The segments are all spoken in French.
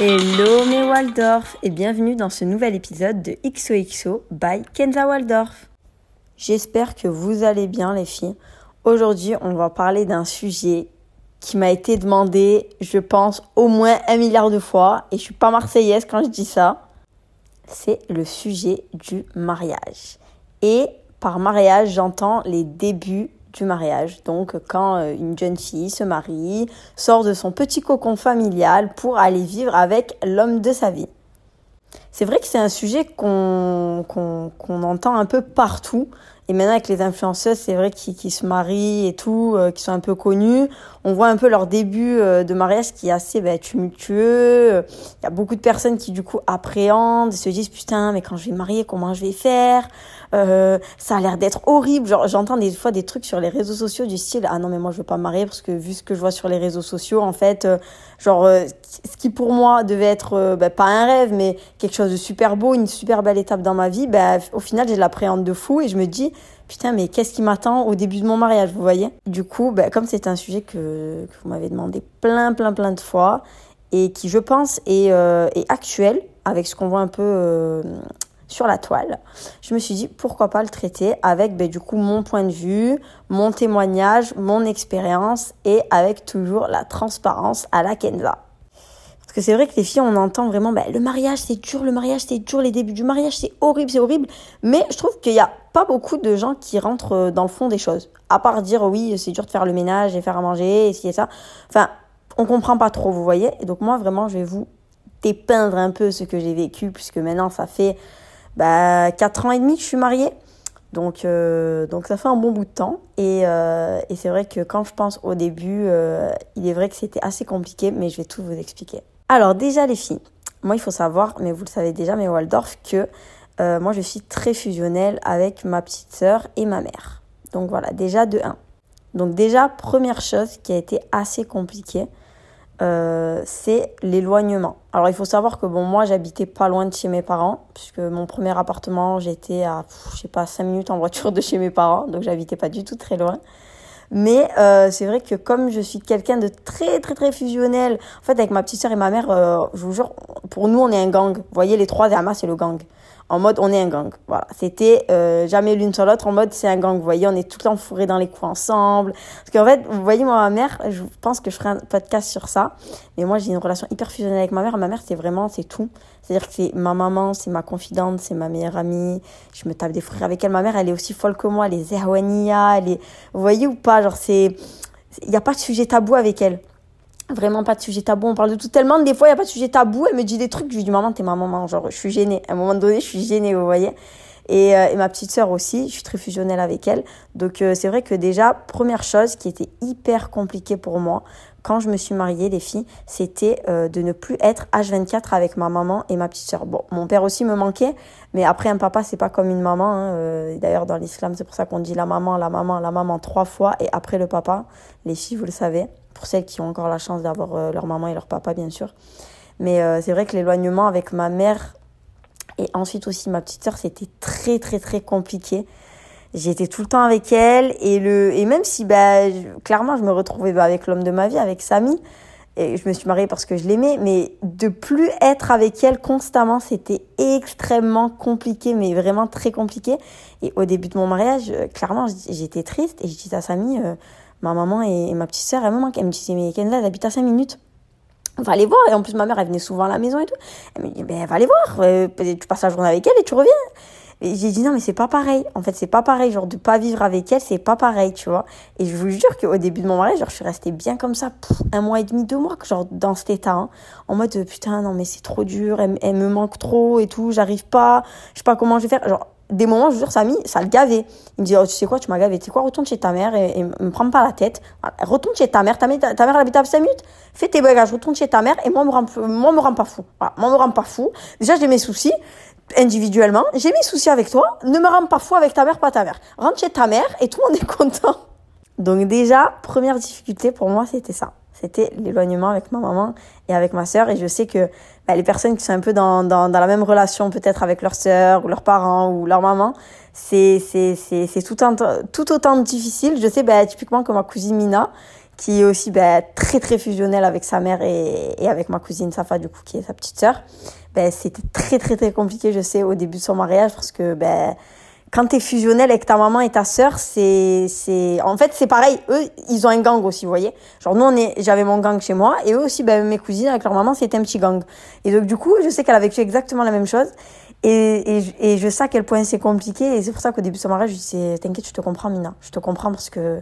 Hello mes Waldorf et bienvenue dans ce nouvel épisode de XOXO by Kenza Waldorf. J'espère que vous allez bien les filles. Aujourd'hui on va parler d'un sujet qui m'a été demandé je pense au moins un milliard de fois et je suis pas marseillaise quand je dis ça. C'est le sujet du mariage. Et par mariage j'entends les débuts du mariage. Donc quand euh, une jeune fille se marie, sort de son petit cocon familial pour aller vivre avec l'homme de sa vie. C'est vrai que c'est un sujet qu'on entend un peu partout. Et maintenant avec les influenceuses, c'est vrai qu'ils qui se marient et tout, euh, qui sont un peu connus, on voit un peu leur début euh, de mariage qui est assez bah, tumultueux. Il y a beaucoup de personnes qui du coup appréhendent, se disent putain mais quand je vais me marier comment je vais faire? Euh, ça a l'air d'être horrible. Genre, j'entends des fois des trucs sur les réseaux sociaux du style ah non mais moi je veux pas me marier parce que vu ce que je vois sur les réseaux sociaux, en fait, euh, genre euh, ce qui pour moi devait être bah, pas un rêve mais quelque chose de super beau, une super belle étape dans ma vie, bah, au final j'ai de l'appréhende de fou et je me dis putain mais qu'est-ce qui m'attend au début de mon mariage, vous voyez? Du coup, bah, comme c'est un sujet que, que vous m'avez demandé plein plein plein de fois et qui je pense est, est actuel avec ce qu'on voit un peu sur la toile, je me suis dit pourquoi pas le traiter avec ben, du coup mon point de vue, mon témoignage, mon expérience et avec toujours la transparence à la Kenza. Parce que c'est vrai que les filles, on entend vraiment ben, le mariage c'est dur, le mariage c'est dur, les débuts du mariage c'est horrible, c'est horrible. Mais je trouve qu'il n'y a pas beaucoup de gens qui rentrent euh, dans le fond des choses. À part dire oui, c'est dur de faire le ménage et faire à manger et ci et ça. Enfin, on comprend pas trop, vous voyez. Et donc moi vraiment, je vais vous dépeindre un peu ce que j'ai vécu puisque maintenant ça fait bah, 4 ans et demi que je suis mariée. Donc, euh, donc ça fait un bon bout de temps. Et, euh, et c'est vrai que quand je pense au début, euh, il est vrai que c'était assez compliqué, mais je vais tout vous expliquer. Alors déjà les filles, moi il faut savoir, mais vous le savez déjà, mais Waldorf, que moi je suis très fusionnelle avec ma petite sœur et ma mère. Donc voilà, déjà de 1. Donc déjà, première chose qui a été assez compliquée, euh, c'est l'éloignement. Alors il faut savoir que bon moi j'habitais pas loin de chez mes parents puisque mon premier appartement j'étais à je sais pas 5 minutes en voiture de chez mes parents donc j'habitais pas du tout très loin. Mais euh, c'est vrai que comme je suis quelqu'un de très très très fusionnel, en fait avec ma petite sœur et ma mère, euh, je vous jure, pour nous on est un gang. Vous voyez les trois Zerma c'est le gang en mode on est un gang. Voilà, c'était euh, jamais l'une sur l'autre en mode c'est un gang. Vous voyez, on est tout le temps fourrés dans les coins ensemble. Parce qu'en fait, vous voyez, moi, ma mère, je pense que je ferai un podcast sur ça. Mais moi, j'ai une relation hyper fusionnelle avec ma mère. Ma mère, c'est vraiment, c'est tout. C'est-à-dire que c'est ma maman, c'est ma confidente, c'est ma meilleure amie. Je me tape des frères avec elle. Ma mère, elle est aussi folle que moi. Elle est Zerwania. Vous voyez ou pas Genre, c'est... Il n'y a pas de sujet tabou avec elle vraiment pas de sujet tabou. On parle de tout tellement. Des fois il y a pas de sujet tabou. Elle me dit des trucs. Je lui dis maman t'es ma maman. Genre je suis gênée. À un moment donné je suis gênée vous voyez. Et, euh, et ma petite sœur aussi. Je suis très fusionnelle avec elle. Donc euh, c'est vrai que déjà première chose qui était hyper compliquée pour moi quand je me suis mariée les filles c'était euh, de ne plus être H24 avec ma maman et ma petite sœur. Bon mon père aussi me manquait. Mais après un papa c'est pas comme une maman hein. d'ailleurs dans l'islam c'est pour ça qu'on dit la maman la maman la maman trois fois. Et après le papa les filles vous le savez pour celles qui ont encore la chance d'avoir euh, leur maman et leur papa, bien sûr. Mais euh, c'est vrai que l'éloignement avec ma mère et ensuite aussi ma petite sœur, c'était très, très, très compliqué. J'étais tout le temps avec elle et, le, et même si, bah, clairement, je me retrouvais bah, avec l'homme de ma vie, avec Samy, et je me suis mariée parce que je l'aimais, mais de plus être avec elle constamment, c'était extrêmement compliqué, mais vraiment très compliqué. Et au début de mon mariage, euh, clairement, j'étais triste et je disais à Samy, ma maman et, ma petite sœur, elle me manquent. Elle me disait, mais Kenza, elle habite à 5 minutes. Va aller voir. Et en plus, ma mère, elle venait souvent à la maison et tout. Elle me dit, ben, va aller voir. Euh, tu passes la journée avec elle et tu reviens. Et j'ai dit, non, mais c'est pas pareil. En fait, c'est pas pareil. Genre, de pas vivre avec elle, c'est pas pareil, tu vois. Et je vous jure qu'au début de mon mariage, genre, je suis restée bien comme ça, un mois et demi, deux mois, genre, dans cet état, hein. En mode, putain, non, mais c'est trop dur, elle, elle, me manque trop et tout, j'arrive pas, je sais pas comment je vais faire. Genre, des moments, je jure, Samy, ça le gavait. Il me dit, oh, tu sais quoi, tu m'as gavé. Tu sais quoi, retourne chez ta mère et, et me prends pas la tête. Retourne chez ta mère. Ta, mère, ta mère, elle habite à 5 minutes. Fais tes bagages, retourne chez ta mère et moi, me rend, moi, me rends pas fou. Voilà, moi, me rends pas fou. Déjà, j'ai mes soucis individuellement. J'ai mes soucis avec toi. Ne me rends pas fou avec ta mère, pas ta mère. Rentre chez ta mère et tout le monde est content. Donc déjà, première difficulté pour moi, c'était ça. C'était l'éloignement avec ma maman et avec ma sœur. Et je sais que bah, les personnes qui sont un peu dans, dans, la même relation, peut-être avec leur sœur ou leurs parents ou leur maman, c'est, tout, un, tout autant difficile. Je sais bah, typiquement que ma cousine Mina, qui est aussi ben, très très fusionnel avec sa mère et, et, avec ma cousine Safa, du coup, qui est sa petite sœur. Ben, c'était très très très compliqué, je sais, au début de son mariage, parce que ben, quand t'es fusionnel avec ta maman et ta sœur, c'est, c'est, en fait, c'est pareil. Eux, ils ont un gang aussi, vous voyez. Genre, nous, on est, j'avais mon gang chez moi, et eux aussi, ben, mes cousines avec leur maman, c'était un petit gang. Et donc, du coup, je sais qu'elle a vécu exactement la même chose. Et, et, et je sais à quel point c'est compliqué. Et c'est pour ça qu'au début de son mariage, je disais, t'inquiète, je te comprends, Mina. Je te comprends parce que,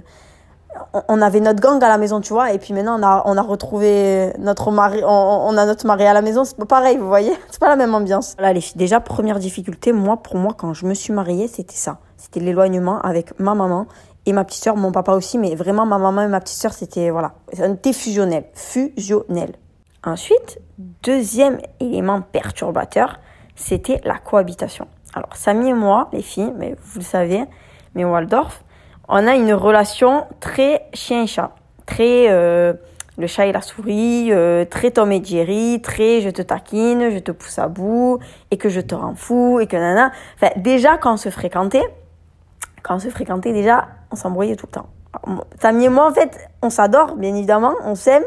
on avait notre gang à la maison, tu vois, et puis maintenant on a, on a retrouvé notre mari, on, a notre mari à la maison, c'est pas pareil, vous voyez, c'est pas la même ambiance. Voilà les filles, déjà première difficulté, moi pour moi quand je me suis mariée, c'était ça, c'était l'éloignement avec ma maman et ma petite sœur, mon papa aussi, mais vraiment ma maman et ma petite sœur, c'était voilà, c'était fusionnel, fusionnel. Ensuite, deuxième élément perturbateur, c'était la cohabitation. Alors Samy et moi, les filles, mais vous le savez, mais Waldorf, on a une relation très chien et chat, très euh, le chat et la souris, euh, très Tom et Jerry, très je te taquine, je te pousse à bout et que je te rends fou et que nana. Enfin, déjà quand on se fréquentait, quand on se fréquentait déjà, on s'embrouillait tout le temps. Samy et moi en fait, on s'adore bien évidemment, on s'aime,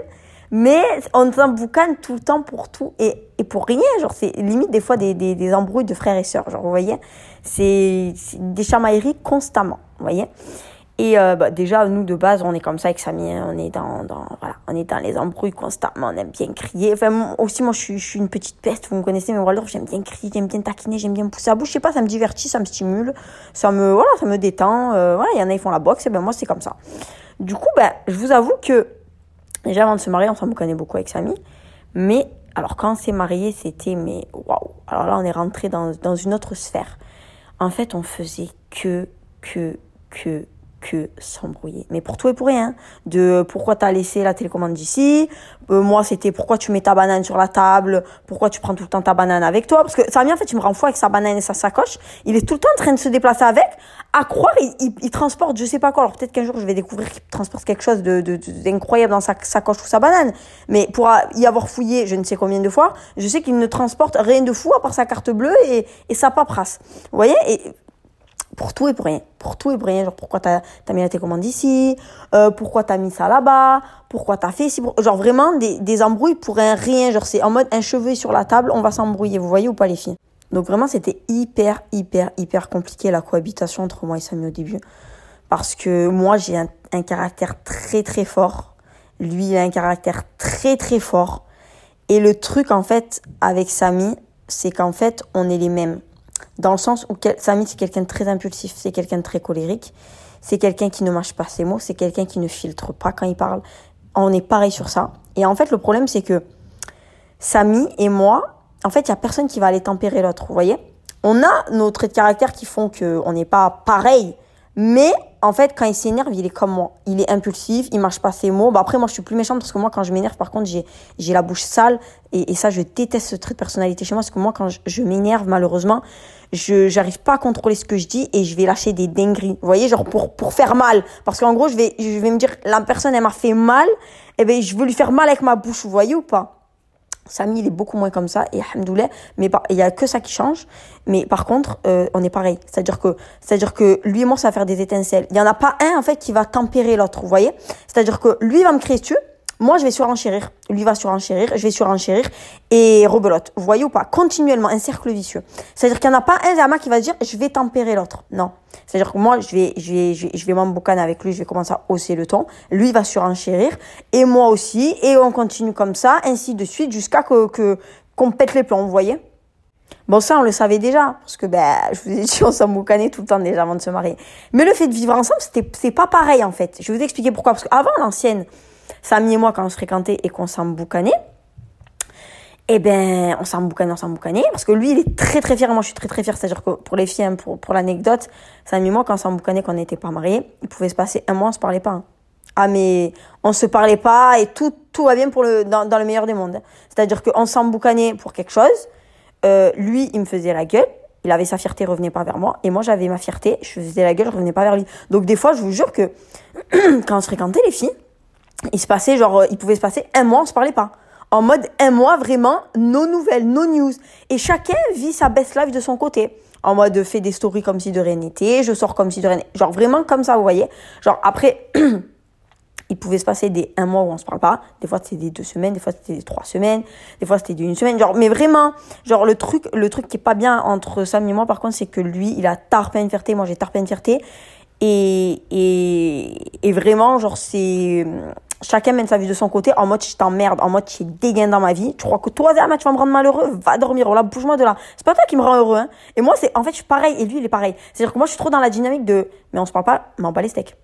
mais on s'emboucane tout le temps pour tout et, et pour rien. Genre c'est limite des fois des, des, embrouilles de frères et sœurs. Genre vous voyez, c'est des chamailleries constamment. Vous voyez et euh, bah, déjà, nous, de base, on est comme ça avec Samy. Hein. On est dans, dans, voilà, on est dans les embrouilles constamment. On aime bien crier. Enfin, aussi, moi, je suis, je suis une petite peste. Vous me connaissez, mais Waldorf, j'aime bien crier, j'aime bien taquiner, j'aime bien pousser à bouche. Je sais pas, ça me divertit, ça me stimule. Ça me, voilà, ça me détend. Euh, voilà, il y en a, ils font la boxe. Et ben, moi, c'est comme ça. Du coup, ben, je vous avoue que, déjà, avant de se marier, on s'en connaît beaucoup avec Samy. Mais, alors, quand on s'est marié, c'était, mais, waouh. Alors là, on est rentré dans, dans une autre sphère. En fait, on faisait que, que, que, que s'embrouiller. Mais pour tout et pour rien. De pourquoi t'as laissé la télécommande ici. Euh, moi, c'était pourquoi tu mets ta banane sur la table? Pourquoi tu prends tout le temps ta banane avec toi? Parce que Samy, en fait, il me rend fou avec sa banane et sa sacoche. Il est tout le temps en train de se déplacer avec. À croire, il, transporte je sais pas quoi. Alors peut-être qu'un jour, je vais découvrir qu'il transporte quelque chose de, d'incroyable dans sa sacoche ou sa banane. Mais pour y avoir fouillé je ne sais combien de fois, je sais qu'il ne transporte rien de fou à part sa carte bleue et, et sa paperasse. Vous voyez? Et pour tout et pour rien. Pour tout et pour rien. Genre, pourquoi t'as as mis la télécommande ici? Euh, Pourquoi t'as mis ça là-bas? Pourquoi t'as fait ici Genre, vraiment, des, des embrouilles pour un rien. Genre, c'est en mode un cheveu sur la table, on va s'embrouiller. Vous voyez ou pas, les filles? Donc, vraiment, c'était hyper, hyper, hyper compliqué la cohabitation entre moi et Samy au début. Parce que moi, j'ai un, caractère très, très fort. Lui, il a un caractère très, très fort. Et le truc, en fait, avec Samy, c'est qu'en fait, on est les mêmes. Dans le sens où Samy, c'est quelqu'un de très impulsif, c'est quelqu'un de très colérique, c'est quelqu'un qui ne mâche pas ses mots, c'est quelqu'un qui ne filtre pas quand il parle. On est pareil sur ça. Et en fait, le problème, c'est que Samy et moi, en fait, il y a personne qui va aller tempérer l'autre, vous voyez? On a nos traits de caractère qui font qu'on n'est pas pareil, mais en fait, quand il s'énerve, il est comme moi. Il est impulsif, il marche pas ses mots. Bah après, moi, je suis plus méchante parce que moi, quand je m'énerve, par contre, j'ai, la bouche sale. Et, ça, je déteste ce trait de personnalité chez moi parce que moi, quand je, je m'énerve, malheureusement, je j'arrive pas à contrôler ce que je dis et je vais lâcher des dingueries. Vous voyez, genre pour, pour faire mal. Parce qu'en gros, je vais, je vais me dire, la personne, elle m'a fait mal. Et eh ben, je veux lui faire mal avec ma bouche. Vous voyez ou pas? Samy, il est beaucoup moins comme ça, et alhamdoulilah, mais il y a que ça qui change. Mais par contre, euh, on est pareil. C'est-à-dire que, c'est-à-dire que lui et moi, ça va faire des étincelles. Il y en a pas un, en fait, qui va tempérer l'autre, vous voyez? C'est-à-dire que lui va me crier dessus, moi, je vais surenchérir. Lui va surenchérir, je vais surenchérir et rebelote. Vous voyez ou pas Continuellement, un cercle vicieux. C'est-à-dire qu'il n'y en a pas un Zama qui va dire je vais tempérer l'autre. Non. C'est-à-dire que moi, je vais, je vais, je vais, je vais avec lui, je vais commencer à hausser le ton. Lui va surenchérir et moi aussi. Et on continue comme ça, ainsi de suite, jusqu'à que, qu'on pète les plombs, vous voyez Bon, ça, on le savait déjà, parce que, ben, je vous ai dit, on s'emboucanait tout le temps déjà avant de se marier. Mais le fait de vivre ensemble, c'était, c'est pas pareil, en fait. Je vais vous expliquer pourquoi. Parce qu'avant, l'ancienne, Samy et moi, quand on se fréquentait et qu'on s'emboucanait, eh ben, on s'emboucanait, on s'emboucanait, parce que lui, il est très très fier, moi je suis très très fière, c'est-à-dire que pour les filles, hein, pour, l'anecdote, Samy et moi, quand on s'emboucanait, qu'on n'était pas mariés, il pouvait se passer un mois, on se parlait pas. Hein. Ah mais on se parlait pas et tout tout va bien pour le dans, dans le meilleur des mondes. C'est-à-dire qu'on s'emboucanait pour quelque chose, euh, lui il me faisait la gueule, il avait sa fierté, revenait pas vers moi, et moi j'avais ma fierté, je faisais la gueule, je revenais pas vers lui. Donc des fois, je vous jure que quand on se fréquentait les filles, il se passait genre, euh, il pouvait se passer un mois, on se parlait pas. En mode un mois, vraiment, nos nouvelles, nos news. Et chacun vit sa best life de son côté. En mode, fait des stories comme si de rien n'était, je sors comme si de rien Genre vraiment comme ça, vous voyez. Genre après, il pouvait se passer des un mois où on se parle pas. Des fois, c'était des deux semaines, des fois, c'était des trois semaines, des fois, c'était d'une semaine. Genre, mais vraiment, genre, le truc, le truc qui est pas bien entre Sam et moi, par contre, c'est que lui, il a tarpé une fierté, moi, j'ai tarpé une fierté. Et, et, et vraiment, genre, c'est, chacun mène sa vie de son côté, en mode, je t'emmerde, en mode, je dégain dans ma vie. Tu crois que toi, Zama, tu vas me rendre malheureux? Va dormir, là, bouge-moi de là. C'est pas toi qui me rend heureux, hein. Et moi, c'est, en fait, je suis pareil, et lui, il est pareil. C'est-à-dire que moi, je suis trop dans la dynamique de, mais on se parle pas, mais on les steaks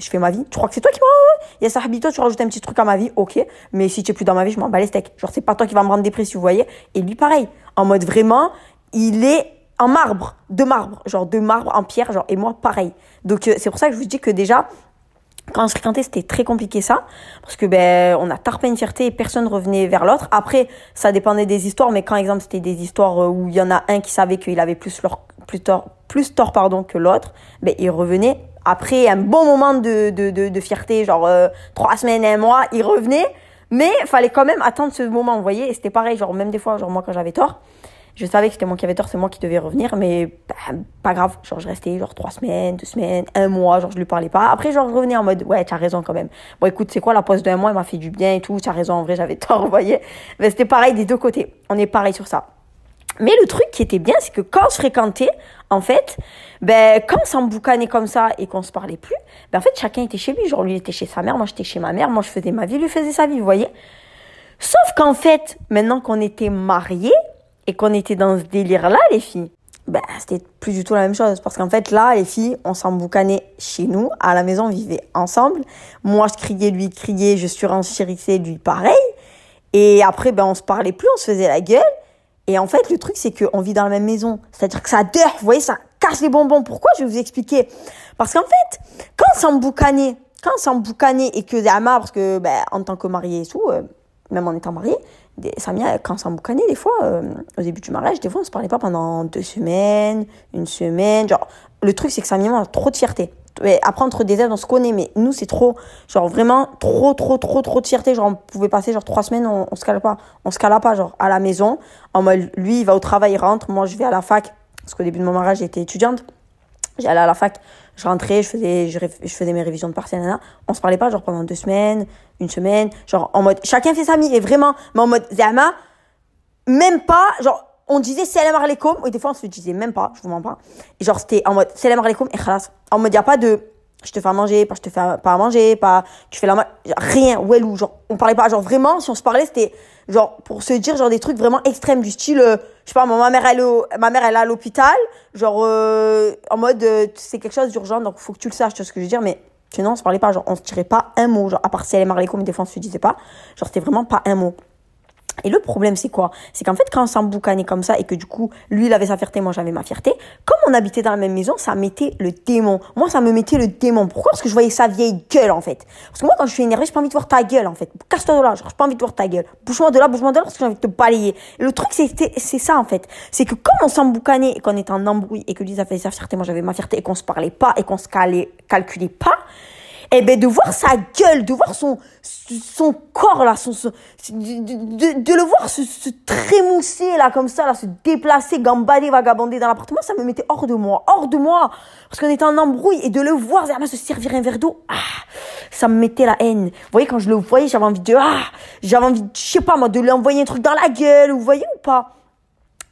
je fais ma vie. Tu crois que c'est toi qui m'as Il y a ça, toi, tu rajoutes un petit truc à ma vie, ok. Mais si tu es plus dans ma vie, je m'en bats les steaks. Genre, c'est pas toi qui vas me rendre dépressif, vous voyez. Et lui, pareil. En mode vraiment, il est en marbre, de marbre, genre de marbre en pierre, genre, et moi, pareil. Donc, euh, c'est pour ça que je vous dis que déjà, quand on se fréquentait, c'était très compliqué ça, parce que ben on a tarpé une fierté et personne revenait vers l'autre. Après, ça dépendait des histoires, mais quand exemple c'était des histoires euh, où il y en a un qui savait qu'il avait plus leur plus tort, plus tort pardon que l'autre, ben il revenait après un bon moment de, de, de, fierté, genre euh, trois semaines, un mois, il revenait. Mais fallait quand même attendre ce moment, vous voyez. Et c'était pareil, genre même des fois, genre moi quand j'avais tort, je savais que c'était moi qui avais tort, c'est moi qui devais revenir. Mais bah, pas grave, genre je restais genre trois semaines, deux semaines, un mois, genre je lui parlais pas. Après, genre je revenais en mode, ouais, tu as raison quand même. Bon écoute, c'est quoi la pause d'un mois, elle m'a fait du bien et tout, tu as raison, en vrai j'avais tort, vous voyez. Mais c'était pareil des deux côtés. On est pareil sur ça. Mais le truc qui était bien, c'est que quand on se fréquentait, en fait, ben, quand on s'emboucanait comme ça et qu'on se parlait plus, ben, en fait, chacun était chez lui. Genre, lui était chez sa mère, moi j'étais chez ma mère, moi je faisais ma vie, lui faisait sa vie, vous voyez. Sauf qu'en fait, maintenant qu'on était mariés et qu'on était dans ce délire-là, les filles, ben, c'était plus du tout la même chose. Parce qu'en fait, là, les filles, on s'emboucanait chez nous, à la maison, on vivait ensemble. Moi, je criais, lui criait, je surenchérissais, lui pareil. Et après, ben, on se parlait plus, on se faisait la gueule. Et en fait, le truc, c'est qu'on vit dans la même maison. C'est-à-dire que ça dure, vous voyez, ça cache les bonbons. Pourquoi Je vais vous expliquer? Parce qu'en fait, quand on s'emboucanait, quand on s'emboucanait et que Zama, parce que, ben, en tant que marié et tout, euh, même en étant marié, Samia, quand on s'emboucanait, des fois, euh, au début du mariage, des fois, on se parlait pas pendant deux semaines, une semaine. Genre, le truc, c'est que Samia a trop de fierté après, entre des aides, on se connaît, mais nous, c'est trop, genre vraiment trop, trop, trop, trop de fierté. Genre, on pouvait passer genre trois semaines, on, on se cale pas. On se cale pas, genre, à la maison. En lui, il va au travail, il rentre. Moi, je vais à la fac. Parce qu'au début de mon mariage, j'étais étudiante. J'allais à la fac, je rentrais, je faisais, je, faisais mes révisions de partiel, On se parlait pas, genre, pendant deux semaines, une semaine. Genre, en mode, chacun fait sa vie, et vraiment, mais en mode, Zama, même pas, genre, on disait salam alaikum, et des fois on se disait même pas, je vous mens pas. Et genre c'était en mode salam alaikum et khalas. En mode y a pas de je te fais à manger, pas je te fais pas à manger, pas tu fais la rien, ou genre on parlait pas genre vraiment si on se parlait c'était genre pour se dire genre des trucs vraiment extrêmes du style euh, je sais pas ma mère elle ma mère elle est à l'hôpital, genre euh, en mode euh, c'est quelque chose d'urgent donc faut que tu le saches, tu vois ce que je veux dire mais sinon on se parlait pas genre on se tirait pas un mot genre à part salam alaikum des fois on se pas, genre c'était vraiment pas un mot. Et le problème, c'est quoi? C'est qu'en fait, quand on s'emboucanait comme ça et que du coup, lui, il avait sa fierté, moi, j'avais ma fierté, comme on habitait dans la même maison, ça mettait le démon. Moi, ça me mettait le démon. Pourquoi? Parce que je voyais sa vieille gueule, en fait. Parce que moi, quand je suis énervée, j'ai pas envie de voir ta gueule, en fait. Casse-toi de là, j'ai pas envie de voir ta gueule. Bouge-moi de là, bouge-moi de là, parce que j'ai envie de te balayer. Et le truc, c'est ça, en fait. C'est que quand on s'emboucanait et qu'on était en embrouille et que lui, il avait sa fierté, moi, j'avais ma fierté et qu'on se parlait pas et qu'on se calculait pas, eh ben de voir sa gueule, de voir son son corps là, son, de, de, le voir se, se, trémousser là comme ça, là, se déplacer, gambader, vagabonder dans l'appartement, ça me mettait hors de moi, hors de moi, parce qu'on était en embrouille et de le voir se servir un verre d'eau, ah, ça me mettait la haine. Vous voyez quand je le voyais, j'avais envie de ah, j'avais envie, je sais pas moi, de lui envoyer un truc dans la gueule, vous voyez ou pas?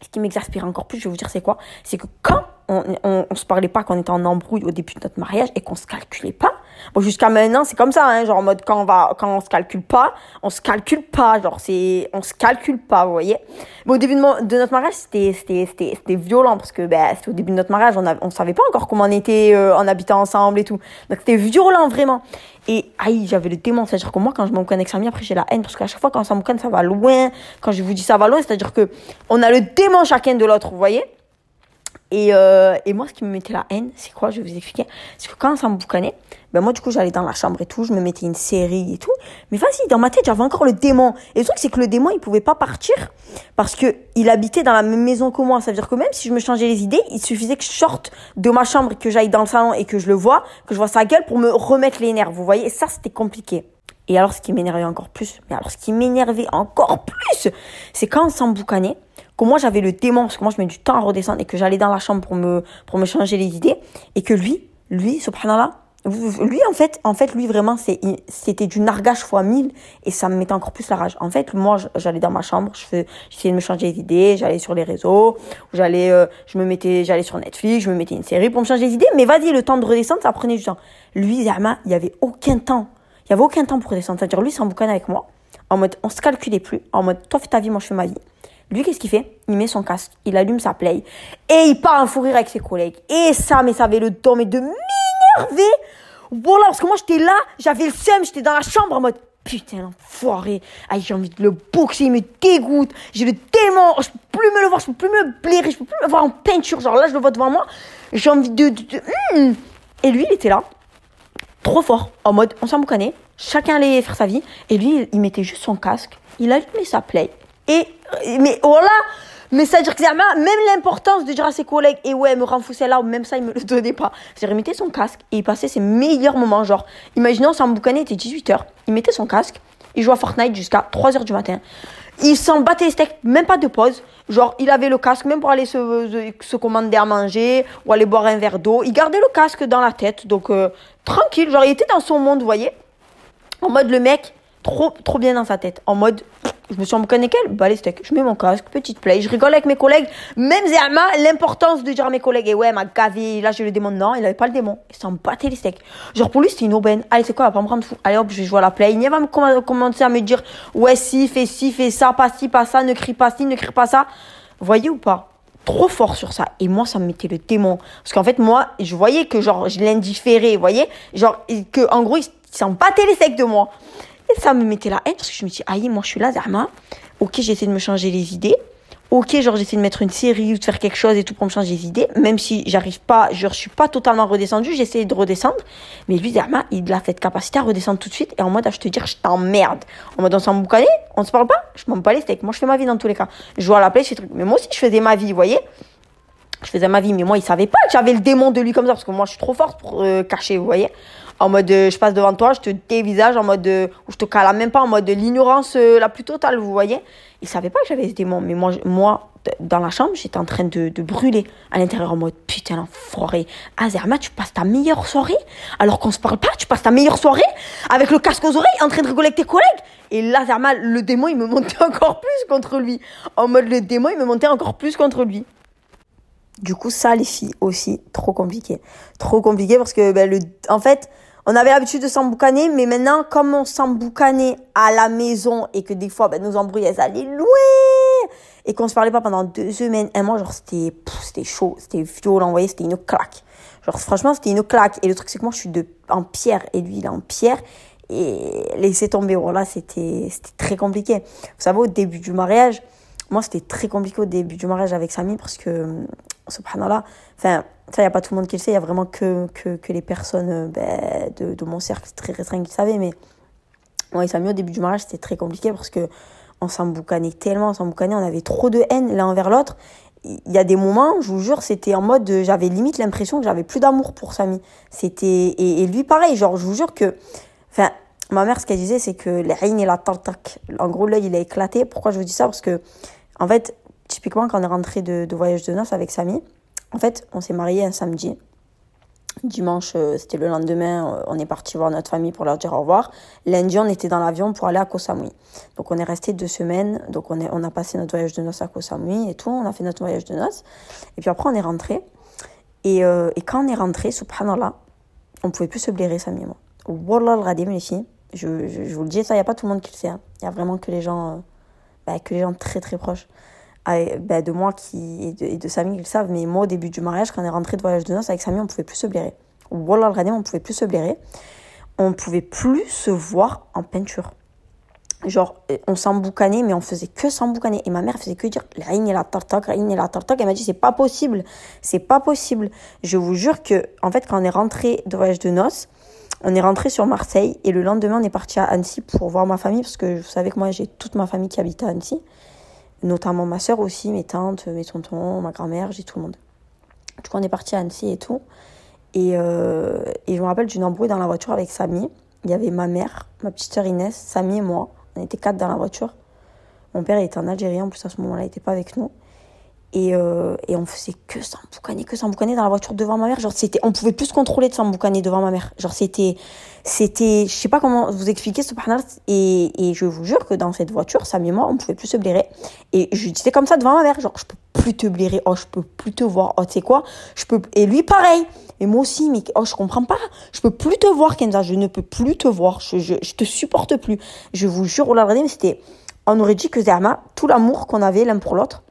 Ce qui m'exaspère encore plus, je vais vous dire c'est quoi, c'est que quand on, on, on se parlait pas, qu'on était en embrouille au début de notre mariage et qu'on se calculait pas Bon, jusqu'à maintenant, c'est comme ça, hein, genre en mode quand on va, quand on se calcule pas, on se calcule pas, genre c'est, on se calcule pas, vous voyez. Mais au début de, notre mariage, c'était, c'était, c'était, c'était violent parce que, ben, c'était au début de notre mariage, on, a, on savait pas encore comment on était euh, en habitant ensemble et tout. Donc c'était violent vraiment. Et aïe, j'avais le démon, c'est-à-dire que moi, quand je m'en avec Samy, après j'ai la haine parce qu'à chaque fois quand on s'en ça va loin. Quand je vous dis ça va loin, c'est-à-dire que on a le démon chacun de l'autre, vous voyez. Et, euh, et moi, ce qui me mettait la haine, c'est quoi? Je vais vous expliquer. C'est que quand on s'emboucanait, ben moi, du coup, j'allais dans la chambre et tout, je me mettais une série et tout. Mais vas-y, dans ma tête, j'avais encore le démon. Et le truc, c'est que le démon, il pouvait pas partir parce que il habitait dans la même maison que moi. Ça veut dire que même si je me changeais les idées, il suffisait que je sorte de ma chambre que j'aille dans le salon et que je le vois, que je vois sa gueule pour me remettre les nerfs. Vous voyez? Ça, c'était compliqué. Et alors, ce qui m'énervait encore plus, mais alors, ce qui m'énervait encore plus, c'est quand on s'emboucanait, que moi j'avais le démon, parce que moi je mets du temps à redescendre et que j'allais dans la chambre pour me, pour me changer les idées, et que lui, lui, subhanallah, Lui, en fait, en fait, lui, vraiment, c'était du nargage fois mille et ça me mettait encore plus la rage. En fait, moi, j'allais dans ma chambre, je j'essayais de me changer les idées, j'allais sur les réseaux, j'allais, euh, je me mettais, j'allais sur Netflix, je me mettais une série pour me changer les idées. Mais vas-y, le temps de redescendre, ça prenait du temps. Lui, Zama, il y avait aucun temps. Il y avait aucun temps pour redescendre. C'est-à-dire, lui, c'est un boucan avec moi. En mode, on se calculait plus. En mode, toi fais ta vie, moi je fais ma vie. Lui, qu'est-ce qu'il fait? Il met son casque, il allume sa play et il part en fou rire avec ses collègues. Et ça, mais ça avait le temps mais de m'énerver. Voilà, parce que moi j'étais là, j'avais le seum, j'étais dans la chambre en mode putain l'enfoiré. Ah, j'ai envie de le boxer, il me dégoûte. J'ai le tellement, je peux plus me le voir, je peux plus me blairer, je peux plus me voir en peinture. Genre là, je le vois devant moi, j'ai envie de, hmm. Et lui, il était là, trop fort, en mode on s'en boucanait, chacun allait faire sa vie. Et lui, il mettait juste son casque, il allumait sa play et, mais voilà, mais ça veut dire que même l'importance de dire à ses collègues, et ouais, me renfousser là, ou même ça, il me le donnait pas. C'est-à-dire, il mettait son casque et il passait ses meilleurs moments. Genre, imaginons, s'en boucanait, il était 18h, il mettait son casque, il jouait à Fortnite jusqu'à 3h du matin. Il s'en battait les steaks, même pas de pause. Genre, il avait le casque, même pour aller se, commander à manger ou aller boire un verre d'eau. Il gardait le casque dans la tête, donc euh, tranquille. Genre, il était dans son monde, vous voyez. En mode, le mec, trop, trop bien dans sa tête. En mode, je me suis emboucané quel Bah les steaks. Je mets mon casque, petite play, je rigole avec mes collègues. Même Zerma, l'importance de dire à mes collègues, et ouais, m'a gavé, là j'ai le démon. Non, il avait pas le démon. Il s'en battait les steaks. Genre pour lui, c'était une aubaine. Allez, c'est quoi, elle va pas me prendre fou. Allez hop, je vais jouer à la play. Il va me commencer à me dire, ouais, si, fais ci, fais ça, pas ci, pas ça, ne crie pas ci, ne crie pas ça. Voyez ou pas? Trop fort sur ça. Et moi, ça me mettait le démon. Parce qu'en fait, moi, je voyais que genre, je l'indifférais, vous voyez? Genre, que en gros, il s'en battait les steaks de moi. Et ça me mettait la haine parce que je me dis, aïe, moi je suis là, Zahma. Ok, j'essaie de me changer les idées. Ok, genre j'essaie de mettre une série ou de faire quelque chose et tout pour me changer les idées. Même si j'arrive pas, je suis pas totalement redescendu, j'essaie de redescendre. Mais lui, Zahma, il a cette capacité à redescendre tout de suite et en mode à je te dire, je t'emmerde. En mode on s'en boucané, on se parle pas, je m'en pas les steaks. Moi je fais ma vie dans tous les cas. Je joue à la play, je truc. Mais moi aussi je faisais ma vie, vous voyez je faisais ma vie, mais moi, il savait pas j'avais le démon de lui comme ça, parce que moi, je suis trop forte pour euh, cacher, vous voyez en mode euh, je passe devant toi, je te dévisage en mode euh, où je te cale même pas en mode de l'ignorance euh, la plus totale, vous voyez. Il savait pas que j'avais ce démon, mais moi, moi dans la chambre, j'étais en train de, de brûler à l'intérieur en mode putain l'enfoiré. Azerma, tu passes ta meilleure soirée? Alors qu'on se parle pas, tu passes ta meilleure soirée avec le casque aux oreilles en train de rigoler avec tes collègues? Et là, Azerma, le démon, il me montait encore plus contre lui. En mode le démon, il me montait encore plus contre lui. Du coup, ça, les filles aussi, trop compliqué. Trop compliqué parce que, ben, le, en fait, on avait l'habitude de s'emboucaner, mais maintenant, comme on s'emboucanait à la maison et que des fois, ben, nos embrouilles, elles allaient loin et qu'on se parlait pas pendant deux semaines, un mois, genre, c'était, c'était chaud, c'était violent, vous voyez, c'était une claque. Genre, franchement, c'était une claque. Et le truc, c'est que moi, je suis de, en pierre et lui, il est en pierre. Et laisser tomber, voilà, c'était, c'était très compliqué. Vous savez, au début du mariage, moi, c'était très compliqué au début du mariage avec Samy parce que, subhanallah, enfin, ça, il n'y a pas tout le monde qui le sait, il y a vraiment que, que, que les personnes euh, ben, de, de, mon cercle très restreint qui le savaient. Mais moi ça Samy, au début du mariage, c'était très compliqué parce que on s'emboucanait tellement, on s'emboucanait, on avait trop de haine l'un envers l'autre. Il y a des moments, je vous jure, c'était en mode, j'avais limite l'impression que j'avais plus d'amour pour Samy. C'était, et, et, lui pareil, genre, je vous jure que, enfin, ma mère, ce qu'elle disait, c'est que l'haïn et la tartak, en gros, l'œil, il a éclaté. Pourquoi je vous dis ça? Parce que, en fait, typiquement, quand on est rentré de, voyage de noces avec Samy, en fait, on s'est marié un samedi. Dimanche, euh, c'était le lendemain, euh, on est parti voir notre famille pour leur dire au revoir. Lundi, on était dans l'avion pour aller à Koh Samui. Donc on est resté deux semaines, donc on, a passé notre voyage de noces à Koh Samui et tout, on a fait notre voyage de noces. Et puis après, on est rentré. Et, euh, quand on est rentré, subhanallah, on pouvait plus se blairer, Samy et moi. Wallah al les filles, je, je, vous le dis, ça, il n'y a pas tout le monde qui le sait. Hein. Il y a vraiment que les gens, bah, que les gens très très proches. Ben, de moi qui, et, de, et de Samy, ils le savent, mais moi, au début du mariage, quand on est rentré de voyage de noces avec Samy, on pouvait plus se blairer. Wallah al on pouvait plus se blairer. On pouvait plus se voir en peinture. Genre, on s'emboucanait, mais on faisait que s'emboucaner. Et ma mère faisait que dire, la et la tartak, la et la tartak. Elle m'a dit, c'est pas possible. C'est pas possible. Je vous jure que, en fait, quand on est rentré de voyage de noces, on est rentré sur Marseille et le lendemain, on est parti à Annecy pour voir ma famille parce que vous savez que moi, j'ai toute ma famille qui habite à Annecy notamment ma soeur aussi, mes tantes, mes tontons, ma grand-mère, j'ai tout le monde. Du coup, on est parti à Annecy et tout. Et, euh, et je me rappelle d'une embrouille dans la voiture avec Samy. Il y avait ma mère, ma petite soeur Inès, Samy et moi. On était quatre dans la voiture. Mon père était en Algérie, en plus à ce moment-là, il n'était pas avec nous. Et, euh, et on faisait que s'emboucaner, que s'emboucaner dans la voiture devant ma mère. Genre, c'était, on pouvait plus se contrôler de s'emboucaner devant ma mère. Genre, c'était, c'était, je sais pas comment vous expliquer, subhanallah. Et, et je vous jure que dans cette voiture, Sam et moi, on pouvait plus se blairer. Et je disais comme ça devant ma mère, genre, je peux plus te blairer. Oh, je peux plus te voir. Oh, tu sais quoi? Je peux, et lui, pareil. Et moi aussi, mais oh, je comprends pas. Je peux plus te voir, Kenza. Je ne peux plus te voir. Je, je, je te supporte plus. Je vous jure, oh c'était, on aurait dit que Zerma, tout l'amour qu'on avait l'un pour l'autre,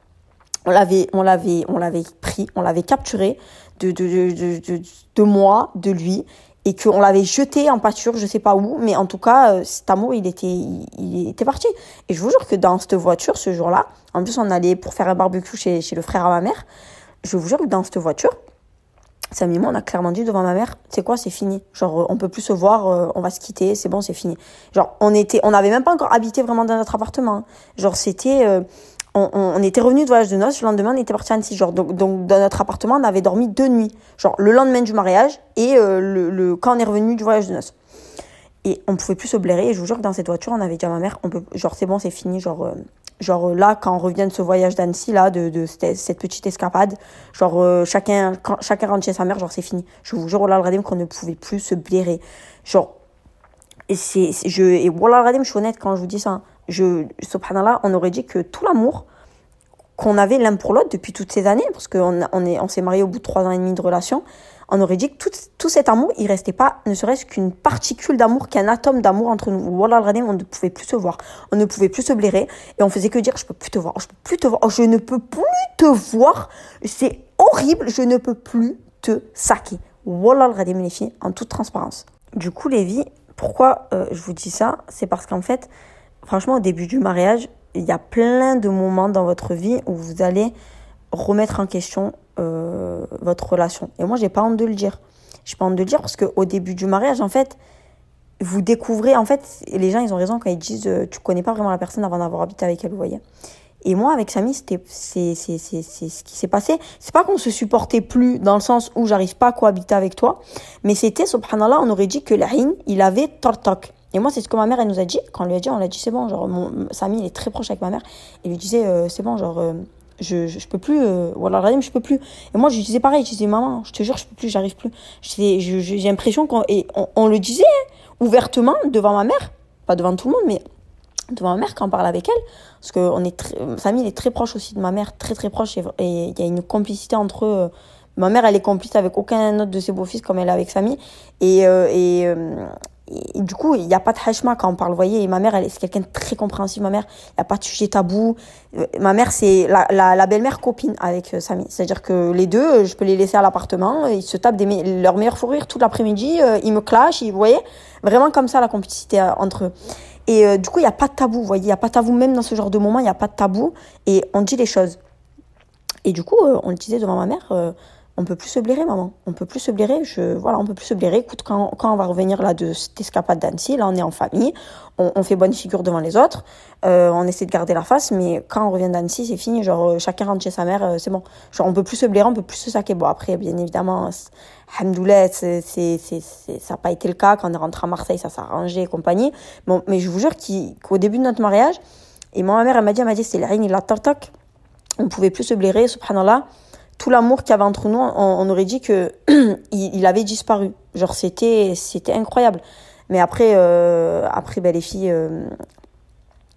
on l'avait, on l'avait, on l'avait pris, on l'avait capturé de, de, de, de, de moi, de lui, et qu'on l'avait jeté en pâture, je sais pas où, mais en tout cas, euh, cet amour, il était, il, était parti. Et je vous jure que dans cette voiture, ce jour-là, en plus, on allait pour faire un barbecue chez, chez le frère à ma mère, je vous jure que dans cette voiture, Sam et moi, on a clairement dit devant ma mère, c'est quoi, c'est fini. Genre, on peut plus se voir, euh, on va se quitter, c'est bon, c'est fini. Genre, on était, on n'avait même pas encore habité vraiment dans notre appartement. Genre, c'était, euh, on, était revenu de voyage de noces, le lendemain, on était parti à Annecy. Genre, donc, dans notre appartement, on avait dormi deux nuits. Genre, le lendemain du mariage et euh, le, quand on est revenu du voyage de noces. Et on pouvait plus se blairer. Et je vous jure que dans cette voiture, on avait dit à ma mère, on peut, genre, c'est bon, c'est fini. Genre, euh, genre là, quand on revient de ce voyage d'Annecy, là, de, cette, petite escapade, genre, euh, chacun, chacun rentre chez sa mère, genre, c'est fini. Je vous jure, là, le qu'on ne pouvait plus se blairer. Genre, et c'est, je, et je suis honnête quand je vous dis ça. Je, subhanallah, on aurait dit que tout l'amour, qu'on avait l'un pour l'autre depuis toutes ces années, parce qu'on on est, on s'est marié au bout de trois ans et demi de relation, on aurait dit que tout, tout cet amour, il restait pas, ne serait-ce qu'une particule d'amour, qu'un atome d'amour entre nous. Voilà, on ne pouvait plus se voir, on ne pouvait plus se blairer, et on faisait que dire, je peux plus te voir, je peux plus te voir, je ne peux plus te voir, c'est horrible, je ne peux plus te saquer. Voilà, les filles, en toute transparence. Du coup, vies, pourquoi euh, je vous dis ça? C'est parce qu'en fait, franchement, au début du mariage, il y a plein de moments dans votre vie où vous allez remettre en question euh, votre relation. Et moi, j'ai pas honte de le dire. J'ai pas honte de le dire parce qu'au début du mariage, en fait, vous découvrez, en fait, les gens, ils ont raison quand ils disent euh, tu connais pas vraiment la personne avant d'avoir habité avec elle, vous voyez. Et moi, avec Samy, c'était, c'est, c'est, c'est, ce qui s'est passé. C'est pas qu'on se supportait plus dans le sens où j'arrive pas à cohabiter avec toi, mais c'était, subhanallah, on aurait dit que l'haïn, il avait tortok. Et moi, c'est ce que ma mère, elle nous a dit. Quand on lui a dit, on l'a dit, c'est bon, genre, mon, Samy, il est très proche avec ma mère. Et lui disait, euh, c'est bon, genre, euh, je, je, peux plus, euh, voilà, je peux plus. Et moi, je lui disais pareil, je disais, maman, je te jure, je peux plus, j'arrive plus. J'ai l'impression qu'on, et on, le disait, hein, ouvertement, devant ma mère, pas devant tout le monde, mais devant ma mère quand on parle avec elle. Parce que on est Samy, il est très proche aussi de ma mère, très très proche, et il y a une complicité entre eux. Ma mère, elle est complice avec aucun autre de ses beaux-fils comme elle est avec Samy. Et, et, du coup, il n'y a pas de hashma quand on parle, vous voyez. Et ma mère, elle est quelqu'un de très compréhensif, ma mère. Il n'y a pas de sujet tabou. Euh, ma mère, c'est la, la, belle-mère copine avec euh, Samy. C'est-à-dire que les deux, je peux les laisser à l'appartement. Ils se tapent des, leur meilleur fou rire tout l'après-midi. Euh, ils me clashent, vous voyez. Vraiment comme ça, la complicité entre eux. Et du coup, il n'y a pas de tabou, vous voyez. Il n'y a pas de tabou, même dans ce genre de moment, il n'y a pas de tabou. Et on dit les choses. Et du coup, on le disait devant ma mère on peut plus se blairer, maman. On peut plus se blairer. Je, voilà, on peut plus se blairer. Écoute, quand, quand on va revenir là de cette escapade d'Annecy, là, on est en famille, on, fait bonne figure devant les autres, euh, on essaie de garder la face, mais quand on revient d'Annecy, c'est fini. Genre, euh, chacun rentre chez sa mère, euh, c'est bon. Genre, on peut plus se blairer, on peut plus se saquer. Bon, après, bien évidemment, Hamdoulet, c'est, c'est, ça n'a pas été le cas. Quand on est rentré à Marseille, ça s'est arrangé et compagnie. Bon, mais je vous jure qu'au début de notre mariage, et moi, ma mère, elle m'a dit, elle m'a dit, c'est la reine, il a. On pouvait plus se blairer, subhanallah tout l'amour qu'il y avait entre nous, on, aurait dit que il, avait disparu. Genre c'était c'était incroyable. Mais après euh, après ben, les filles euh,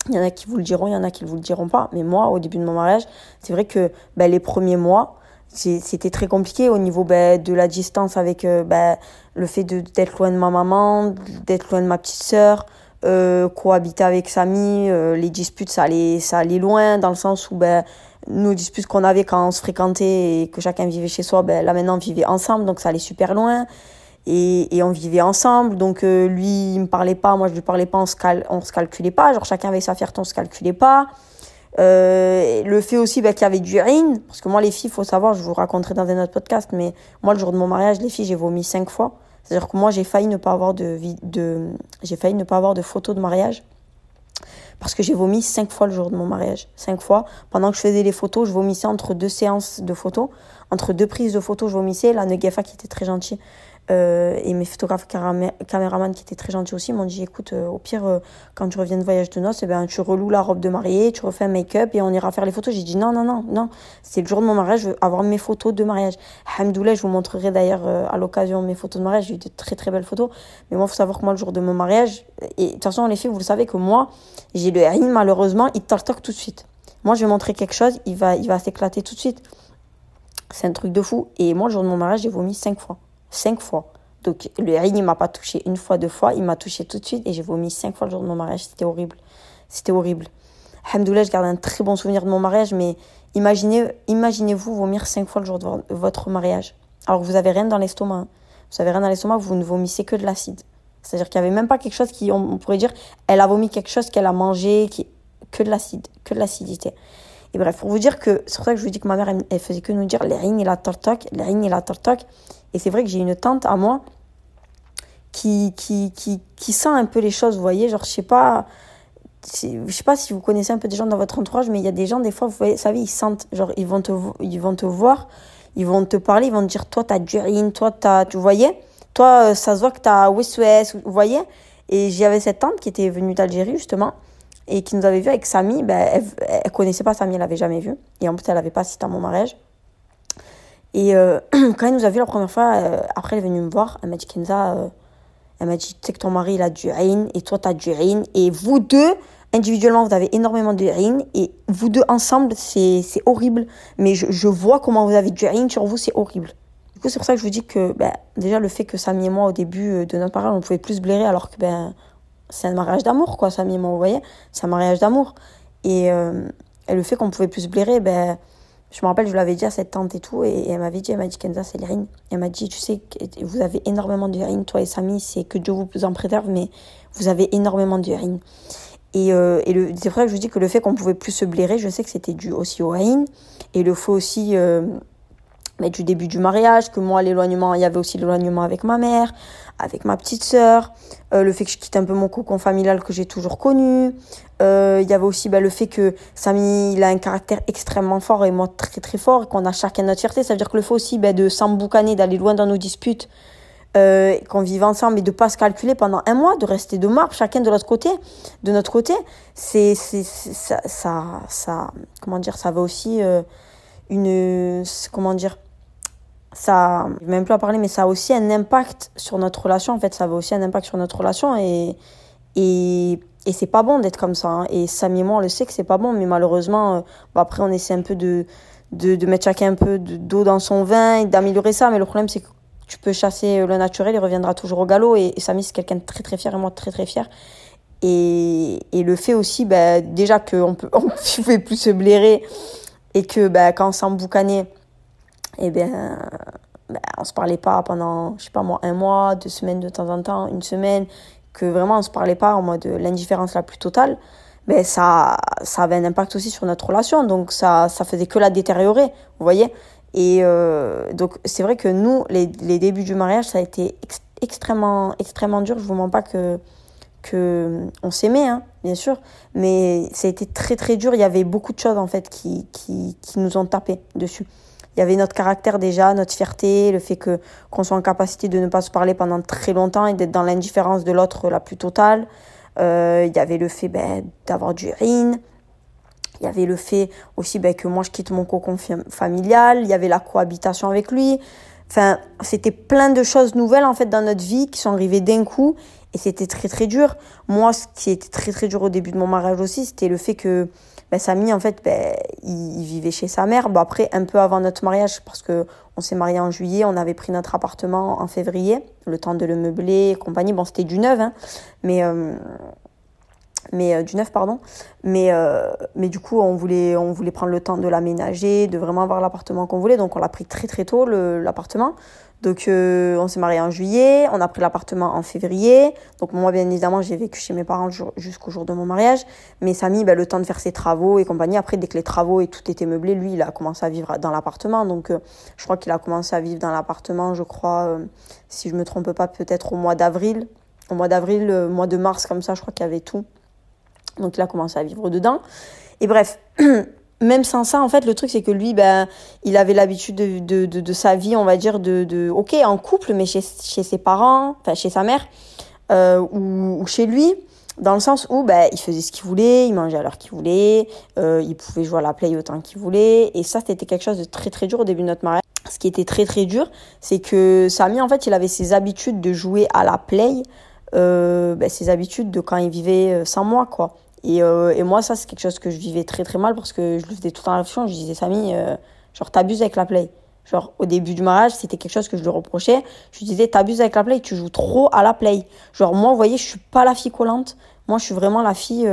il y en a qui vous le diront, il y en a qui ne vous le diront pas. Mais moi, au début de mon mariage, c'est vrai que ben, les premiers mois, c'était très compliqué au niveau ben, de la distance avec euh, ben, le fait d'être loin de ma maman, d'être loin de ma petite sœur, cohabiter avec Samy, euh, les disputes, ça allait, ça loin, dans le sens où ben, nos disputes qu'on avait quand on se fréquentait et que chacun vivait chez soi, ben, là maintenant on vivait ensemble, donc ça allait super loin. Et, et on vivait ensemble, donc euh, lui il me parlait pas, moi je lui parlais pas, on se, cal on se calculait pas, genre chacun avait sa fierté, on se calculait pas. Euh, le fait aussi ben, qu'il y avait du urine, parce que moi les filles, faut savoir, je vous raconterai dans un autre podcast, mais moi le jour de mon mariage, les filles, j'ai vomi cinq fois. C'est-à-dire que moi j'ai failli ne pas avoir de, de j'ai failli ne pas avoir de photos de mariage parce que j'ai vomi cinq fois le jour de mon mariage. Cinq fois. Pendant que je faisais les photos, je vomissais entre deux séances de photos. Entre deux prises de photos, je vomissais. La Negefa, qui était très gentille, Euh, et mes photographes caméramans qui étaient très gentils aussi m'ont dit écoute, euh, au pire, euh, quand tu reviens de voyage de noces, eh ben, tu reloues la robe de mariée, tu refais un make-up et on ira faire les photos. J'ai dit non, non, non, non, c'est le jour de mon mariage, je veux avoir mes photos de mariage. Hamdoulah, je vous montrerai d'ailleurs à l'occasion mes photos de mariage, j'ai eu de très très belles photos. Mais moi, il faut savoir que moi, le jour de mon mariage, et de toute façon, les filles, vous le savez que moi, j'ai le haïn, malheureusement, il toc tout de suite. Moi, je vais montrer quelque chose, il va, il va s'éclater tout de suite. C'est un truc de fou. Et moi, le jour de mon mariage, j'ai vomi cinq fois. Cinq fois. Donc, le riz, il m'a pas touché une fois, deux fois. Il m'a touché tout de suite et j'ai vomi cinq fois le jour de mon mariage. C'était horrible. C'était horrible. Alhamdoulilah, je garde un très bon souvenir de mon mariage, mais imaginez, imaginez-vous vomir cinq fois le jour de votre mariage. Alors vous avez rien dans l'estomac. Hein. Vous avez rien dans l'estomac, vous ne vomissez que de l'acide. C'est-à-dire qu'il n'y avait même pas quelque chose qui, on pourrait dire, elle a vomi quelque chose qu'elle a mangé, qui, que de l'acide, que de l'acidité. Et bref, pour vous dire que, c'est pour ça que je vous dis que ma mère, elle, faisait que nous dire les rings et la tortoc, les rings et la tortoc. Et c'est vrai que j'ai une tante à moi qui, qui, qui, sent un peu les choses, vous voyez. Genre, je sais pas, je sais pas si vous connaissez un peu des gens dans votre entourage, mais il y a des gens, des fois, vous savez, ils sentent, genre, ils vont te, ils vont te voir, ils vont te parler, ils vont te dire, toi, t'as du rhin, toi, t'as, tu voyais, toi, euh, ça se voit que t'as west vous voyez. Et j'avais cette tante qui était venue d'Algérie, justement, et qui nous avait vu avec Samy. Ben, elle, elle connaissait pas Samy, elle l'avait jamais vu. Et en plus, elle avait pas assisté à mon mariage. Et euh, quand elle nous a vu la première fois, euh, après, elle est venue me voir. Elle m'a dit, Kenza, euh, elle m'a dit, tu sais que ton mari, il a du haine, et toi, tu as du haine. Et vous deux, individuellement, vous avez énormément de haine. Et vous deux, ensemble, c'est horrible. Mais je, je, vois comment vous avez du haine sur vous, c'est horrible. Du coup, c'est pour ça que je vous dis que, ben, déjà, le fait que Samy et moi, au début de notre mariage, on pouvait plus blairer, alors que, ben, c'est un mariage d'amour, quoi, Samy vous voyez. C'est un mariage d'amour. Et, et, le fait qu'on pouvait plus se blairer, ben je me rappelle, je l'avais dit à cette tante et tout, et, elle m'avait dit, elle m'a dit, Kenza, c'est l'urine. Elle m'a dit, tu sais, vous avez énormément d'urine, toi et Samy, c'est que Dieu vous en préserve, mais vous avez énormément d'urine. Et, euh, et c'est vrai que je vous dis que le fait qu'on pouvait plus se blairer, je sais que c'était dû aussi au haïn, et le fait aussi euh, du début du mariage, que moi, l'éloignement, il y avait aussi l'éloignement avec ma mère, avec ma petite sœur, euh, le fait que je quitte un peu mon cocon familial que j'ai toujours connu. Euh, il y avait aussi bah, le fait que Samy, il a un caractère extrêmement fort et moi très très fort, qu'on a chacun notre fierté. Ça veut dire que le fait aussi bah, de s'emboucaner, d'aller loin dans nos disputes, euh, qu'on vive ensemble et de pas se calculer pendant un mois, de rester de marbre chacun de l'autre côté, de notre côté, c'est ça, ça, ça, comment dire, ça va aussi une, comment dire, ça, même plus à parler, mais ça a aussi un impact sur notre relation. En fait, ça a aussi un impact sur notre relation et, et, et c'est pas bon d'être comme ça. Hein. Et Samy et moi, on le sait que c'est pas bon, mais malheureusement, euh, après, on essaie un peu de, de, de mettre chacun un peu d'eau dans son vin et d'améliorer ça. Mais le problème, c'est que tu peux chasser le naturel, il reviendra toujours au galop. Et, Samy, c'est quelqu'un de très très fier et moi très très fier. Et, et le fait aussi, bah, déjà qu'on peut, on pouvait plus se blairer et que bah, quand on s'emboucanait, et eh bien, ben, on se parlait pas pendant, je sais pas moi, un mois, deux semaines de temps en temps, une semaine, que vraiment on se parlait pas en mode l'indifférence la plus totale, ben ça, ça avait un impact aussi sur notre relation, donc ça, ça faisait que la détériorer, vous voyez. Et euh, donc c'est vrai que nous, les, les, débuts du mariage, ça a été extrêmement, extrêmement dur. Je vous mens pas que que on s'aimait, hein, bien sûr, mais ça a été très très dur. Il y avait beaucoup de choses en fait qui, qui, qui nous ont tapé dessus. Y avait notre caractère déjà, notre fierté, le fait que qu'on soit en capacité de ne pas se parler pendant très longtemps et d'être dans l'indifférence de l'autre la plus totale. Euh, il y avait le fait ben, d'avoir du rhin. Il y avait le fait aussi ben, que moi je quitte mon cocon familial. Il y avait la cohabitation avec lui. Enfin, c'était plein de choses nouvelles en fait dans notre vie qui sont arrivées d'un coup et c'était très très dur. Moi, ce qui était très très dur au début de mon mariage aussi, c'était le fait que ben, Samy, en fait, ben, il, vivait chez sa mère. Après, un peu avant notre mariage, parce que on s'est marié en juillet, on avait pris notre appartement en février, le temps de le meubler et compagnie. Bon, c'était du neuf, hein, mais, euh, euh, du neuf, pardon. Mais, euh, mais du coup, on voulait, on voulait prendre le temps de l'aménager, de vraiment avoir l'appartement qu'on voulait. Donc, on l'a pris très, très tôt, l'appartement. Donc euh, on s'est marié en juillet, on a pris l'appartement en février. Donc moi bien évidemment j'ai vécu chez mes parents jusqu'au jour de mon mariage. Mais Samy, ben, le temps de faire ses travaux et compagnie. Après dès que les travaux et tout était meublé, lui il a commencé à vivre dans l'appartement. Donc euh, je crois qu'il a commencé à vivre dans l'appartement, je crois, euh, si je me trompe pas, peut-être au mois d'avril. Au mois d'avril, mois de mars comme ça, je crois qu'il y avait tout. Donc il a commencé à vivre dedans. Et bref, même sans ça, en fait, le truc, c'est que lui, ben, il avait l'habitude de, de, de, sa vie, on va dire, de, de, ok, en couple, mais chez, chez ses parents, enfin, chez sa mère, euh, ou, ou, chez lui, dans le sens où, ben, il faisait ce qu'il voulait, il mangeait à l'heure qu'il voulait, euh, il pouvait jouer à la play autant qu'il voulait, et ça, c'était quelque chose de très, très dur au début de notre mariage. Ce qui était très, très dur, c'est que Samy, en fait, il avait ses habitudes de jouer à la play, euh, ben, ses habitudes de quand il vivait sans moi, quoi. Et, euh, et moi, ça, c'est quelque chose que je vivais très très mal parce que je le faisais tout temps réflexion. Je disais, Samy, euh, genre, t'abuses avec la play. Genre, au début du mariage, c'était quelque chose que je lui reprochais. Je lui disais, t'abuses avec la play, tu joues trop à la play. Genre, moi, vous voyez, je suis pas la fille collante. Moi, je suis vraiment la fille.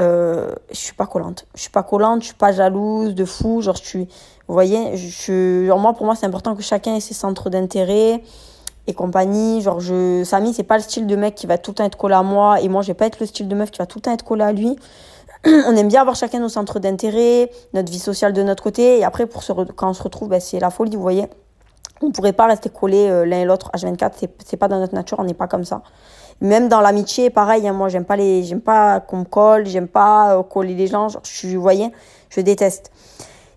Euh, je suis pas collante. Je suis pas collante, je suis pas jalouse de fou. Genre, je suis. Vous voyez, je, genre, moi, pour moi, c'est important que chacun ait ses centres d'intérêt et compagnie. Genre, je, Samy, c'est pas le style de mec qui va tout le temps être collé à moi et moi, je vais pas être le style de meuf qui va tout le temps être collé à lui. on aime bien avoir chacun nos centres d'intérêt, notre vie sociale de notre côté et après, pour se quand on se retrouve, ben, c'est la folie, vous voyez. On pourrait pas rester collés euh, l'un et l'autre H24, c'est, c'est pas dans notre nature, on n'est pas comme ça. Même dans l'amitié, pareil, hein, moi, j'aime pas les, j'aime pas qu'on me colle, j'aime pas euh, coller les gens, genre, je suis, vous voyez, je déteste.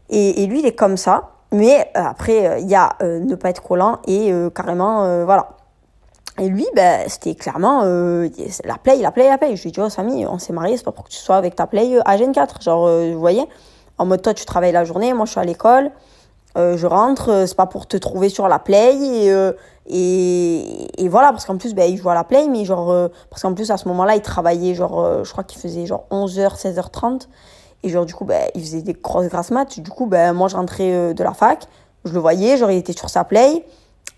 Et, et lui, il est comme ça. Mais euh, après, il y a euh, ne pas être collant et euh, carrément, voilà. Et lui, ben, c'était clairement la play, la play, la play. Je lui ai dit, oh Samy, on s'est mariés, c'est pas pour que tu sois avec ta play à Gen 4. Genre, vous voyez, en mode toi, tu travailles la journée, moi, je suis à l'école, je rentre, c'est pas pour te trouver sur la play. Et, et, et voilà, parce qu'en plus, ben, il joue à la play, mais genre, parce qu'en plus, à ce moment-là, il travaillait, genre, je crois qu'il faisait genre 11h, 16h30. Et genre, du coup, ben, il faisait des grosses grasses maths. Du coup, ben, moi, je rentrais euh, de la fac. Je le voyais, genre, il était sur sa play.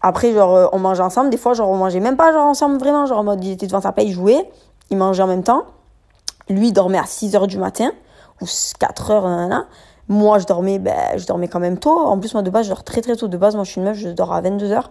Après, genre, euh, on mangeait ensemble. Des fois, genre, on mangeait même pas, genre, ensemble, vraiment. Genre, il était devant sa play, il jouait. Il mangeait en même temps. Lui, il dormait à 6 heures du matin. Ou 4 heures, nanana. Moi, je dormais, ben, je dormais quand même tôt. En plus, moi, de base, je dors très, très tôt. De base, moi, je suis une meuf, je dors à 22 heures.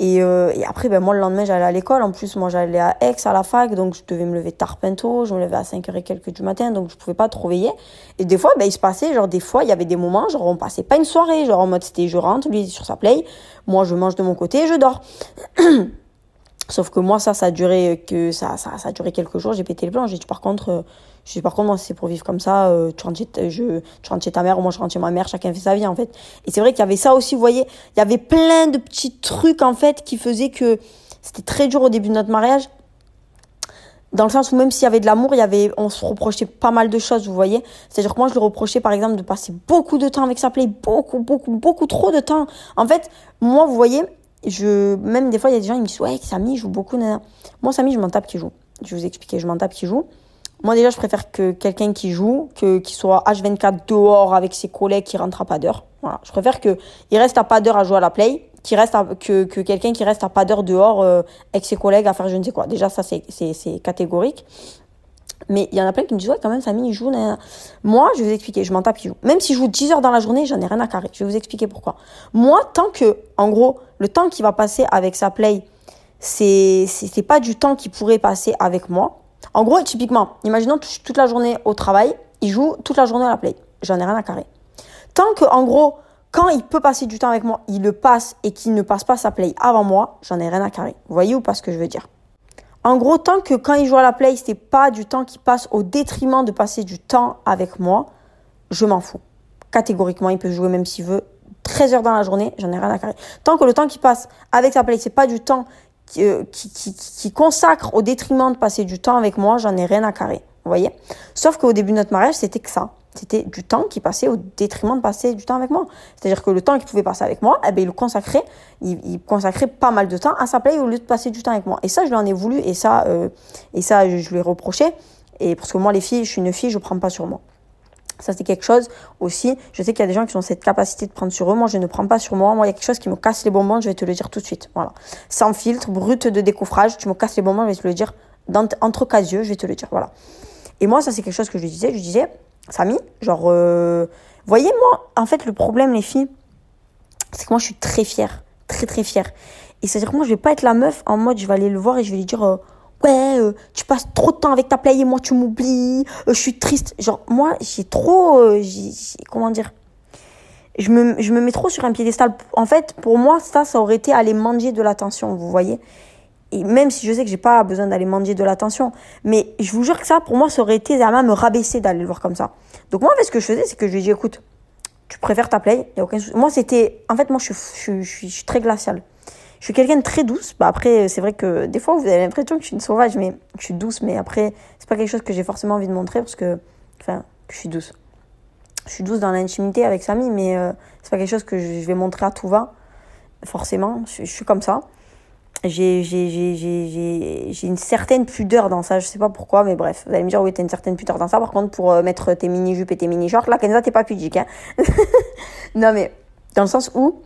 Et, euh, et après, ben, moi, le lendemain, j'allais à l'école. En plus, moi, j'allais à Aix, à la fac. Donc, je devais me lever tard pinto. Je me levais à 5h et quelques du matin. Donc, je pouvais pas trop veiller. Et des fois, ben, il se passait, genre, des fois, il y avait des moments, genre, on passait pas une soirée. Genre, en mode, c'était, je rentre, lui, sur sa play. Moi, je mange de mon côté et je dors. Sauf que moi, ça, ça a duré que, ça, ça, ça a duré quelques jours. J'ai pété le plan. J'ai dit, par contre, euh, je par contre, moi, c'est pour vivre comme ça. Euh, tu, rentres chez, ta mère, moi, je rentre chez ma mère. Chacun fait sa vie, en fait. Et c'est vrai qu'il y avait ça aussi, vous voyez. Il y avait plein de petits trucs, en fait, qui faisaient que c'était très dur au début de notre mariage. Dans le sens où même s'il y avait de l'amour, il y avait, on se reprochait pas mal de choses, vous voyez. C'est-à-dire que moi, je le reprochais, par exemple, de passer beaucoup de temps avec sa play, beaucoup, beaucoup, beaucoup trop de temps. En fait, moi, vous voyez, je, même des fois, il y a des gens qui me disent, ouais, Samy joue beaucoup, nana. Moi, Samy, je m'en tape qui joue. Je vous expliquer, je m'en tape qui joue. Moi, déjà, je préfère que quelqu'un qui joue, que, qui soit H24 dehors avec ses collègues qui rentre à pas d'heure. Voilà. Je préfère qu'il reste à pas d'heure à jouer à la play, reste que, que quelqu'un qui reste à pas d'heure dehors euh, avec ses collègues à faire je ne sais quoi. Déjà, ça, c'est, c'est, c'est catégorique. Mais il y en a plein qui me disent, ouais, quand même, Samy, il joue. Moi, je vais vous expliquer, je m'en tape, il joue. Même si je joue 10 heures dans la journée, j'en ai rien à carrer. Je vais vous expliquer pourquoi. Moi, tant que, en gros, le temps qu'il va passer avec sa play, c'est, c'est, c'est pas du temps qu'il pourrait passer avec moi. En gros, typiquement, imaginons toute la journée au travail, il joue toute la journée à la play. J'en ai rien à carrer. Tant que, en gros, quand il peut passer du temps avec moi, il le passe et qu'il ne passe pas sa play avant moi, j'en ai rien à carrer. Vous voyez ou pas ce que je veux dire? En gros, tant que quand il joue à la play, c'est pas du temps qui passe au détriment de passer du temps avec moi, je m'en fous. Catégoriquement, il peut jouer même s'il veut 13 heures dans la journée, j'en ai rien à carrer. Tant que le temps qui passe avec sa play, c'est pas du temps qui, euh, qui, qui, qui, consacre au détriment de passer du temps avec moi, j'en ai rien à carrer. Vous voyez Sauf qu'au début de notre mariage, c'était que ça. C'était du temps qui passait au détriment de passer du temps avec moi. C'est-à-dire que le temps qu'il pouvait passer avec moi, eh ben, il le consacrait, il, consacrait pas mal de temps à sa play au lieu de passer du temps avec moi. Et ça, je lui en ai voulu et ça, euh, et ça, je, lui ai reproché. Et parce que moi, les filles, je suis une fille, je prends pas sur moi. Ça, c'est quelque chose aussi. Je sais qu'il y a des gens qui ont cette capacité de prendre sur eux. Moi, je ne prends pas sur moi. Moi, il y a quelque chose qui me casse les bonbons. Je vais te le dire tout de suite. Voilà. Sans filtre, brut de décoffrage. Tu me casses les bonbons. Je vais te le dire dans, entre quatre yeux. Je vais te le dire. Voilà. Et moi, ça, c'est quelque chose que je disais. Je disais, Samy, genre, euh, voyez, moi, en fait, le problème, les filles, c'est que moi, je suis très fière. Très, très fière. Et c'est-à-dire que moi, je vais pas être la meuf en mode, je vais aller le voir et je vais lui dire, euh, ouais, euh, tu passes trop de temps avec ta play et moi tu m'oublies, euh, je suis triste. Genre, moi, j'ai trop, euh, comment dire, je me, je me mets trop sur un piédestal. En fait, pour moi, ça, ça aurait été aller manger de l'attention, vous voyez. et même si je sais que j'ai pas besoin d'aller manger de l'attention, mais je vous jure que ça, pour moi, ça aurait été à me rabaisser d'aller le voir comme ça. Donc moi, en fait, ce que je faisais, c'est que je lui ai dit, écoute, tu préfères ta play, a aucun souci. Moi, c'était, en fait, moi, je suis, je, je suis très glaciale. Je suis quelqu'un de très douce. Bah après, c'est vrai que des fois, vous avez l'impression que je suis une sauvage, mais je suis douce. Mais après, c'est pas quelque chose que j'ai forcément envie de montrer parce que, enfin, je suis douce. Je suis douce dans l'intimité avec Samy, mais euh, c'est pas quelque chose que je vais montrer à tout va. Forcément, je, suis comme ça. J'ai une certaine pudeur dans ça, je sais pas pourquoi, mais bref, vous allez me dire, oui, t'as une certaine pudeur dans ça. Par contre, pour euh, mettre tes mini-jupes et tes mini-shorts, là, Kenza, t'es pas pudique, hein. non, mais dans le sens où,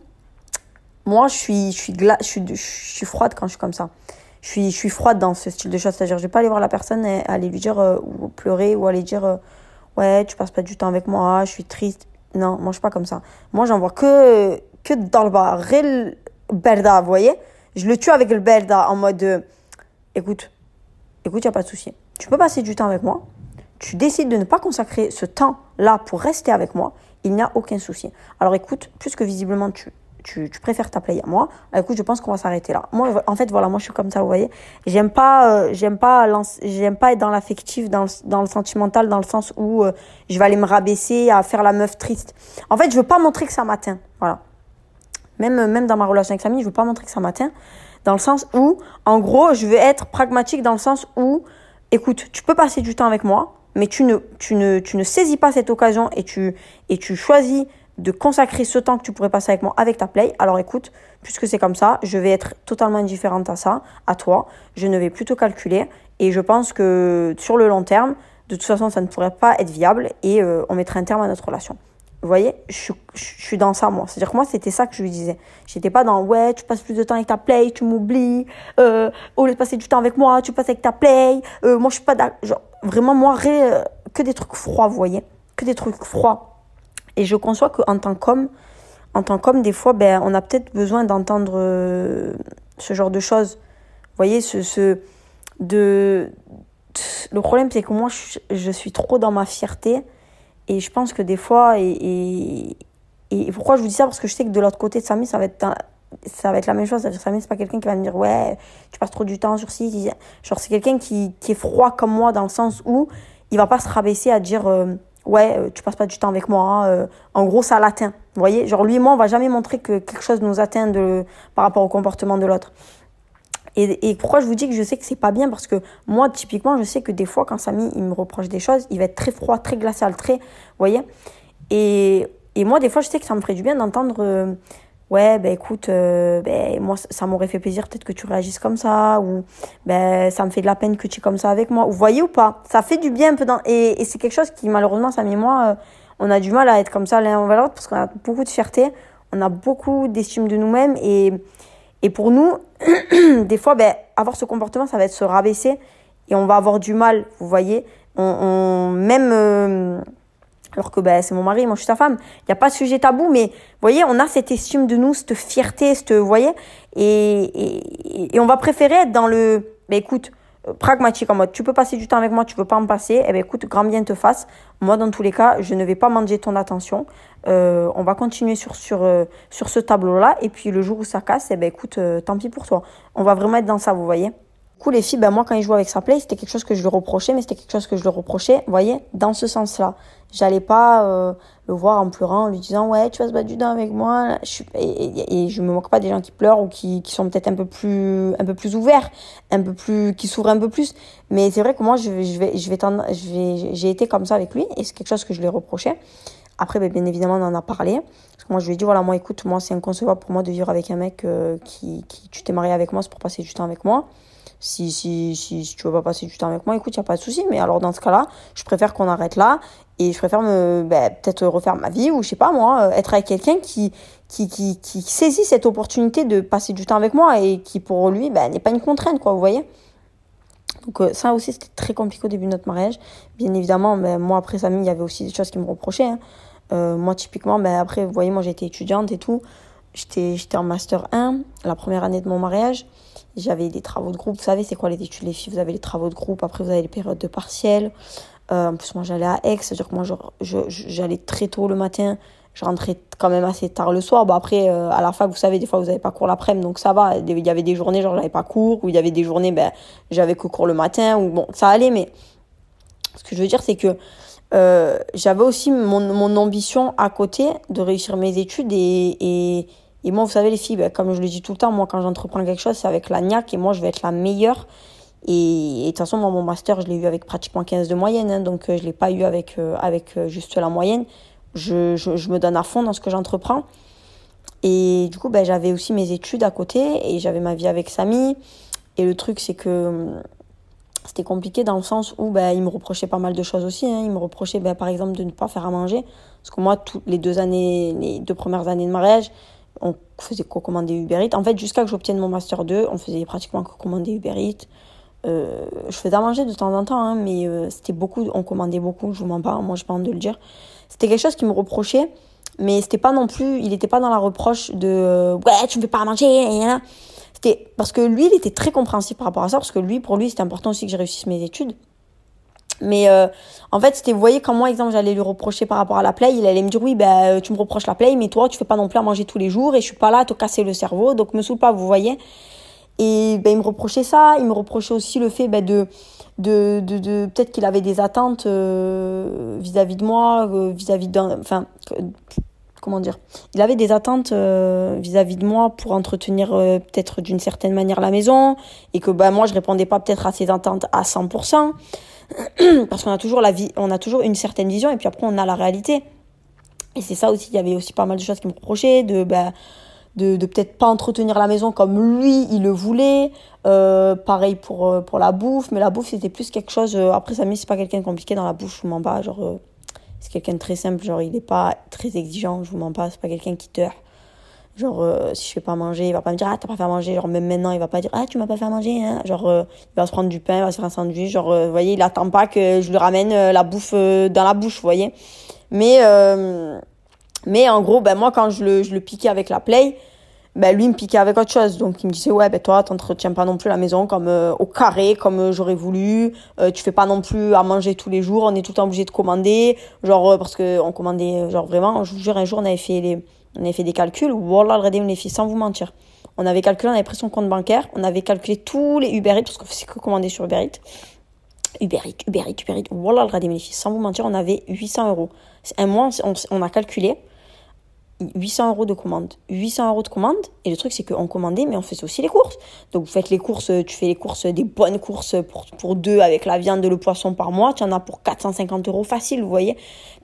moi, je suis, je suis, gla je suis, je suis froide quand je suis comme ça. Je suis, je suis froide dans ce style de choses. C'est-à-dire, je vais pas aller voir la personne et aller lui dire, euh, ou pleurer, ou aller dire, ouais, tu passes pas du temps avec moi, je suis triste. Non, moi, je suis pas comme ça. Moi, j'en vois que, que dans le bas. Réel berda, vous voyez? Je le tue avec le berda en mode, euh, écoute, écoute, y a pas de souci. Tu peux passer du temps avec moi. Tu décides de ne pas consacrer ce temps-là pour rester avec moi. Il n'y a aucun souci. Alors écoute, puisque visiblement tu tu, tu préfères t'appeler à moi, bah, écoute, je pense qu'on va s'arrêter là. Moi, en fait, voilà, moi, je suis comme ça, vous voyez. J'aime pas, euh, j'aime pas, j'aime pas être dans l'affectif, dans le, dans le sentimental, dans le sens où euh, je vais aller me rabaisser à faire la meuf triste. En fait, je veux pas montrer que ça m'atteint. Voilà. Même, même dans ma relation avec Samy, je veux pas montrer que ça m'atteint. Dans le sens où, en gros, je veux être pragmatique dans le sens où, écoute, tu peux passer du temps avec moi, mais tu ne, tu ne, tu ne saisis pas cette occasion et tu, et tu choisis de consacrer ce temps que tu pourrais passer avec moi avec ta play. Alors écoute, puisque c'est comme ça, je vais être totalement indifférente à ça, à toi. Je ne vais plus calculer et je pense que sur le long terme, de toute façon, ça ne pourrait pas être viable et euh, on mettrait un terme à notre relation. Vous voyez, je, suis dans ça, moi. C'est-à-dire que moi, c'était ça que je lui disais. J'étais pas dans, ouais, tu passes plus de temps avec ta play, tu m'oublies, euh, au lieu de passer du temps avec moi, tu passes avec ta play. Euh, moi, je suis pas Genre, vraiment, moi, que des trucs froids, vous voyez. Que des trucs froids. Et je conçois qu'en tant qu'homme, en tant qu'homme, des fois, ben, on a peut-être besoin d'entendre euh, ce genre de choses. Vous voyez, ce, ce de le problème, c'est que moi, je, suis trop dans ma fierté. Et je pense que des fois, et, et, pourquoi je vous dis ça? Parce que je sais que de l'autre côté de Samy, ça va être, ça va être la même chose. C'est-à-dire, Samy, c'est pas quelqu'un qui va me dire, ouais, tu passes trop du temps sur ci. Genre, c'est quelqu'un qui, qui est froid comme moi dans le sens où il va pas se rabaisser à dire. Euh, ouais, euh, tu passes pas du temps avec moi. Euh, en gros, ça l'atteint. Vous voyez, genre lui et moi, on va jamais montrer que quelque chose nous atteint de, par rapport au comportement de l'autre. Et, et, pourquoi je vous dis que je sais que c'est pas bien? Parce que moi, typiquement, je sais que des fois, quand Samy il me reproche des choses, il va être très froid, très glacial, très, vous voyez? Et, et moi, des fois, je sais que ça me ferait du bien d'entendre. Euh, ouais, ben écoute, euh, ben, moi, ça m'aurait fait plaisir peut-être que tu réagisses comme ça, ou ben ça me fait de la peine que tu es comme ça avec moi. Vous voyez ou pas? Ça fait du bien un peu dans... Et, et c'est quelque chose qui, malheureusement, Sam et moi, euh, on a du mal à être comme ça l'un envers l'autre parce qu'on a beaucoup de fierté, on a beaucoup d'estime de nous-mêmes, et, et pour nous, des fois, ben, avoir ce comportement, ça va être se rabaisser, et on va avoir du mal, vous voyez on, on Même... Euh, alors que ben, c'est mon mari, moi je suis sa femme. Il n'y a pas de sujet tabou, mais vous voyez, on a cette estime de nous, cette fierté, cette, vous voyez, et, et, et on va préférer être dans le, ben écoute, euh, pragmatique en mode, tu peux passer du temps avec moi, tu veux pas en passer, eh ben écoute, grand bien te fasse. Moi, dans tous les cas, je ne vais pas manger ton attention. Euh, on va continuer sur sur euh, sur ce tableau-là, et puis le jour où ça casse, eh ben écoute, euh, tant pis pour toi. On va vraiment être dans ça, vous voyez coup, les filles, ben moi, quand ils jouaient avec sa play, c'était quelque chose que je lui reprochais, mais c'était quelque chose que je lui reprochais, vous voyez, dans ce sens-là. J'allais pas euh, le voir en pleurant, en lui disant, ouais, tu vas se battre du dent avec moi. Suis, et, et, je me moque pas des gens qui pleurent ou qui, qui sont peut-être un peu plus, un peu plus ouverts, un peu plus, qui s'ouvrent un peu plus. Mais c'est vrai que moi, je, je vais, je vais, je vais, j'ai été comme ça avec lui, et c'est quelque chose que je lui reprochais. Après, ben, bien évidemment, on en a parlé. Parce que moi, je lui ai dit, voilà, moi, écoute, moi, c'est inconcevable pour moi de vivre avec un mec euh, qui, qui, tu t'es marié avec moi, c'est pour passer du temps avec moi si, si, si, tu veux pas passer du temps avec moi, écoute, il n'y a pas de souci. Mais alors, dans ce cas-là, je préfère qu'on arrête là et je préfère ben, peut-être refaire ma vie ou je sais pas moi, euh, être avec quelqu'un qui, qui, qui, qui saisit cette opportunité de passer du temps avec moi et qui pour lui, ben, n'est pas une contrainte, quoi, vous voyez? Donc euh, ça aussi, c'était très compliqué au début de notre mariage. Bien évidemment, ben, moi, après Samy, il y avait aussi des choses qui me reprochaient. Hein. Euh, moi, typiquement, ben, après, vous voyez, moi, j'étais étudiante et tout. J'étais en master 1, la première année de mon mariage. J'avais des travaux de groupe. Vous savez, c'est quoi les études, les filles Vous avez les travaux de groupe, après vous avez les périodes de partiel. Euh, en plus, moi, j'allais à Aix, c'est-à-dire que moi, j'allais très tôt le matin je rentrais quand même assez tard le soir. Après, à la fac, vous savez, des fois, vous n'avez pas cours l'après-midi, donc ça va. Il y avait des journées, genre, j'avais pas cours, ou il y avait des journées, ben, j'avais que cours le matin, ou bon, ça allait, mais ce que je veux dire, c'est que j'avais aussi mon, mon, ambition à côté de réussir mes études et, et moi, vous savez, les filles, ben, comme je le dis tout le temps, moi, quand j'entreprends quelque chose, c'est avec la niaque et moi, je vais être la meilleure. Et, de toute façon, moi, mon master, je l'ai eu avec pratiquement 15 de moyenne, hein, donc euh, je l'ai pas eu avec, euh, avec euh, juste la moyenne. Je, je, je, me donne à fond dans ce que j'entreprends. Et du coup, ben, j'avais aussi mes études à côté et j'avais ma vie avec Samy. Et le truc, c'est que hum, c'était compliqué dans le sens où ben, il me reprochait pas mal de choses aussi. Hein. Il me reprochait, ben, par exemple, de ne pas faire à manger. Parce que moi, toutes les deux années, les deux premières années de mariage, on faisait co-commander Uber Eats. En fait, jusqu'à que j'obtienne mon Master 2, on faisait pratiquement co-commander Uber Eats. Euh, je faisais à manger de temps en temps, hein, mais euh, c'était beaucoup, on commandait beaucoup, je vous mens pas, moi je pas honte de le dire. C'était quelque chose qui me reprochait, mais c'était pas non plus, il était pas dans la reproche de euh, ouais, tu me fais pas à manger, C'était parce que lui, il était très compréhensif par rapport à ça, parce que lui, pour lui, c'était important aussi que je réussisse mes études. Mais euh, en fait, c'était, vous voyez, quand moi, exemple, j'allais lui reprocher par rapport à la play, il allait me dire, oui, ben, tu me reproches la play, mais toi, tu fais pas non plus à manger tous les jours et je suis pas là à te casser le cerveau, donc me saoule pas, vous voyez. Et ben, il me reprochait ça, il me reprochait aussi le fait ben, de, de, de, peut-être qu'il avait des attentes euh, vis-à-vis de moi, euh, vis-à-vis d'un. Enfin, comment dire Il avait des attentes vis-à-vis de moi pour entretenir peut-être d'une certaine manière la maison et que ben, moi, je répondais pas peut-être à ses attentes à 100%. parce qu'on a toujours la vie, on a toujours une certaine vision et puis après on a la réalité. Et c'est ça aussi, il y avait aussi pas mal de choses qui me reprochaient, de, bah, de, de peut-être pas entretenir la maison comme lui, il le voulait. Euh, pareil pour, euh, pour la bouffe, mais la bouffe c'était plus quelque chose. Euh, après, Samy, c'est pas quelqu'un de compliqué dans la bouffe, je vous mens pas. Genre, euh, c'est quelqu'un de très simple, genre il est pas très exigeant, je vous mens pas, c'est pas quelqu'un qui teurt. Genre, euh, si je fais pas manger, il va pas me dire, ah, t'as pas fait à manger. Genre, même maintenant, il va pas dire, ah, tu m'as pas fait à manger. Hein. Genre, euh, il va se prendre du pain, il va se faire un sandwich. Genre, euh, vous voyez, il attend pas que je lui ramène la bouffe dans la bouche, vous voyez. Mais, mais en gros, ben, moi, quand je le, je le piquais avec la play, ben, lui, il me piquait avec autre chose. Donc, il me disait, ouais, ben, toi, t'entretiens pas non plus la maison comme au carré, comme j'aurais voulu. tu fais pas non plus à manger tous les jours. On est tout le temps obligé de commander. Genre, parce que on commandait, genre, vraiment, je vous jure, un jour, on avait fait les on avait fait des calculs, regardez les filles, sans vous mentir. On avait calculé, on avait pris son compte bancaire, on avait calculé tous les Uber Eats, parce qu'on faisait que commander sur Uber Eats. Uber Eats, Uber Eats, Uber Eats. Les filles, sans vous mentir, on avait 800 euros. Un mois, on a calculé, 800 euros de commande. 800 euros de commande. Et le truc, c'est qu'on commandait, mais on faisait aussi les courses. Donc, vous faites les courses, tu fais les courses, des bonnes courses pour, pour deux avec la viande le poisson par mois. Tu en as pour 450 euros facile, vous voyez.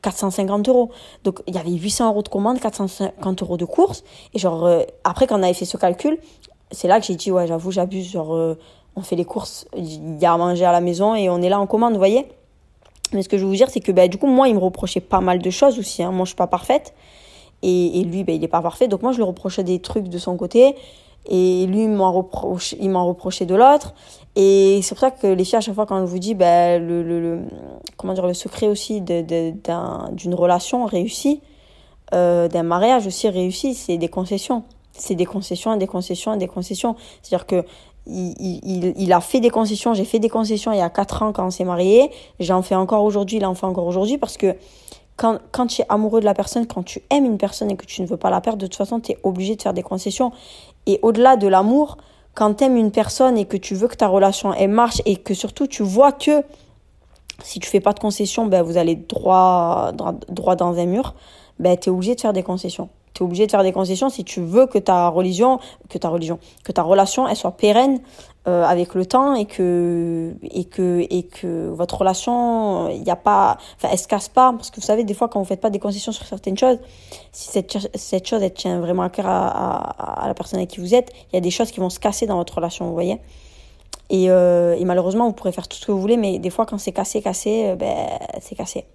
450 euros. Donc, il y avait 800 euros de commande, 450 euros de courses. Et genre, euh, après, quand on avait fait ce calcul, c'est là que j'ai dit, ouais, j'avoue, j'abuse. Genre, euh, on fait les courses, il y a à manger à la maison et on est là en commande, vous voyez. Mais ce que je veux vous dire, c'est que, bah, du coup, moi, il me reprochait pas mal de choses aussi. Hein. Moi, je suis pas parfaite. Et, lui, ben, il n'est pas parfait. Donc moi, je lui reprochais des trucs de son côté. Et lui, il m'en reprochait de l'autre. Et c'est pour ça que les filles, à chaque fois, quand je vous dis, ben, le, le, comment dire, le secret aussi d'une relation réussie, euh, d'un mariage aussi réussi, c'est des concessions. C'est des concessions, des concessions, des concessions. C'est-à-dire que il, il, il, a fait des concessions, j'ai fait des concessions il y a 4 ans quand on s'est marié, j'en fais encore aujourd'hui, il en fait encore aujourd'hui parce que quand, quand tu es amoureux de la personne, quand tu aimes une personne et que tu ne veux pas la perdre, de toute façon, tu es obligé de faire des concessions. Et au-delà de l'amour, quand tu aimes une personne et que tu veux que ta relation elle marche et que surtout tu vois que si tu fais pas de concessions, ben, vous allez droit, droit, dans un mur, ben, tu es obligé de faire des concessions. Tu es obligé de faire des concessions si tu veux que ta religion, que ta religion, que ta relation, elle soit pérenne euh, avec le temps et que et que et que votre relation, il n'y a pas, enfin, elle se casse pas parce que vous savez des fois quand vous faites pas des concessions sur certaines choses, si cette cette chose elle tient vraiment à cœur à, la personne avec qui vous êtes, il y a des choses qui vont se casser dans votre relation, vous voyez. Et, euh, et malheureusement, vous pourrez faire tout ce que vous voulez, mais des fois, quand c'est cassé, cassé, euh, ben, c'est cassé.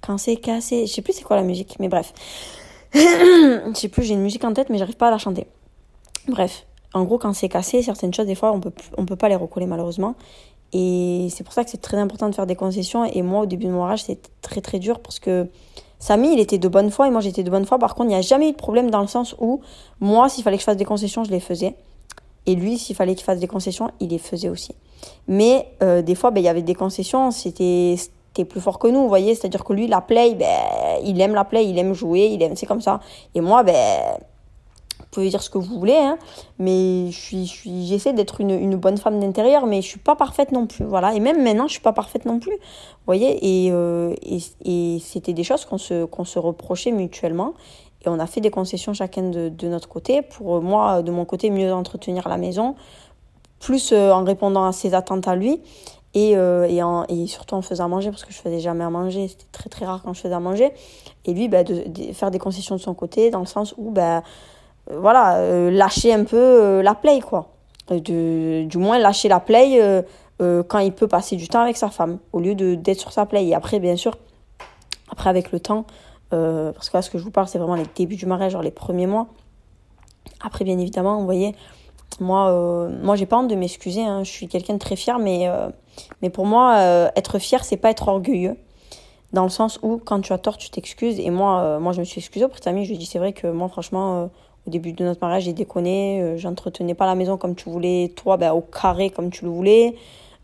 Quand c'est cassé, je sais plus c'est quoi la musique, mais bref. je sais plus, j'ai une musique en tête, mais j'arrive pas à la chanter. Bref, en gros, quand c'est cassé, certaines choses, des fois, on peut, on peut pas les recoller malheureusement. Et c'est pour ça que c'est très important de faire des concessions. Et moi, au début de mon mariage, c'était très très dur parce que Samy, il était de bonne foi et moi, j'étais de bonne foi. Par contre, il n'y a jamais eu de problème dans le sens où moi, s'il fallait que je fasse des concessions, je les faisais. Et lui, s'il fallait qu'il fasse des concessions, il les faisait aussi. Mais euh, des fois, ben, il y avait des concessions, c'était plus fort que nous, vous voyez. C'est-à-dire que lui, la play, ben, il aime la play, il aime jouer, il aime, c'est comme ça. Et moi, ben, pouvez dire ce que vous voulez, hein, mais je j'essaie d'être une, bonne femme d'intérieur, mais je suis pas parfaite non plus, voilà. Et même maintenant, je suis pas parfaite non plus, voyez. Et, euh, et, c'était des choses qu'on se, qu'on se reprochait mutuellement. Et on a fait des concessions chacun de, notre côté pour moi, de mon côté, mieux entretenir la maison, plus euh, en répondant à ses attentes à lui et, euh, et, surtout en faisant manger parce que je faisais jamais à manger c'était très très rare quand je faisais à manger et lui bah, de, faire des concessions de son côté dans le sens où bah, euh, voilà euh, lâcher un peu euh, la play quoi du moins lâcher la play euh, quand il peut passer du temps avec sa femme au lieu d'être sur sa play et après bien sûr après avec le temps parce que là ce que je vous parle c'est vraiment les débuts du mariage genre les premiers mois après bien évidemment vous voyez moi, euh, moi j'ai pas honte de m'excuser. Hein. Je suis quelqu'un de très fier, mais, euh, mais pour moi, euh, être fier, c'est pas être orgueilleux. Dans le sens où, quand tu as tort, tu t'excuses. Et moi, euh, moi, je me suis excusée auprès de amie. Je lui ai dit, c'est vrai que moi, franchement, euh, au début de notre mariage, j'ai déconné. Euh, J'entretenais pas la maison comme tu voulais. Toi, ben, au carré comme tu le voulais.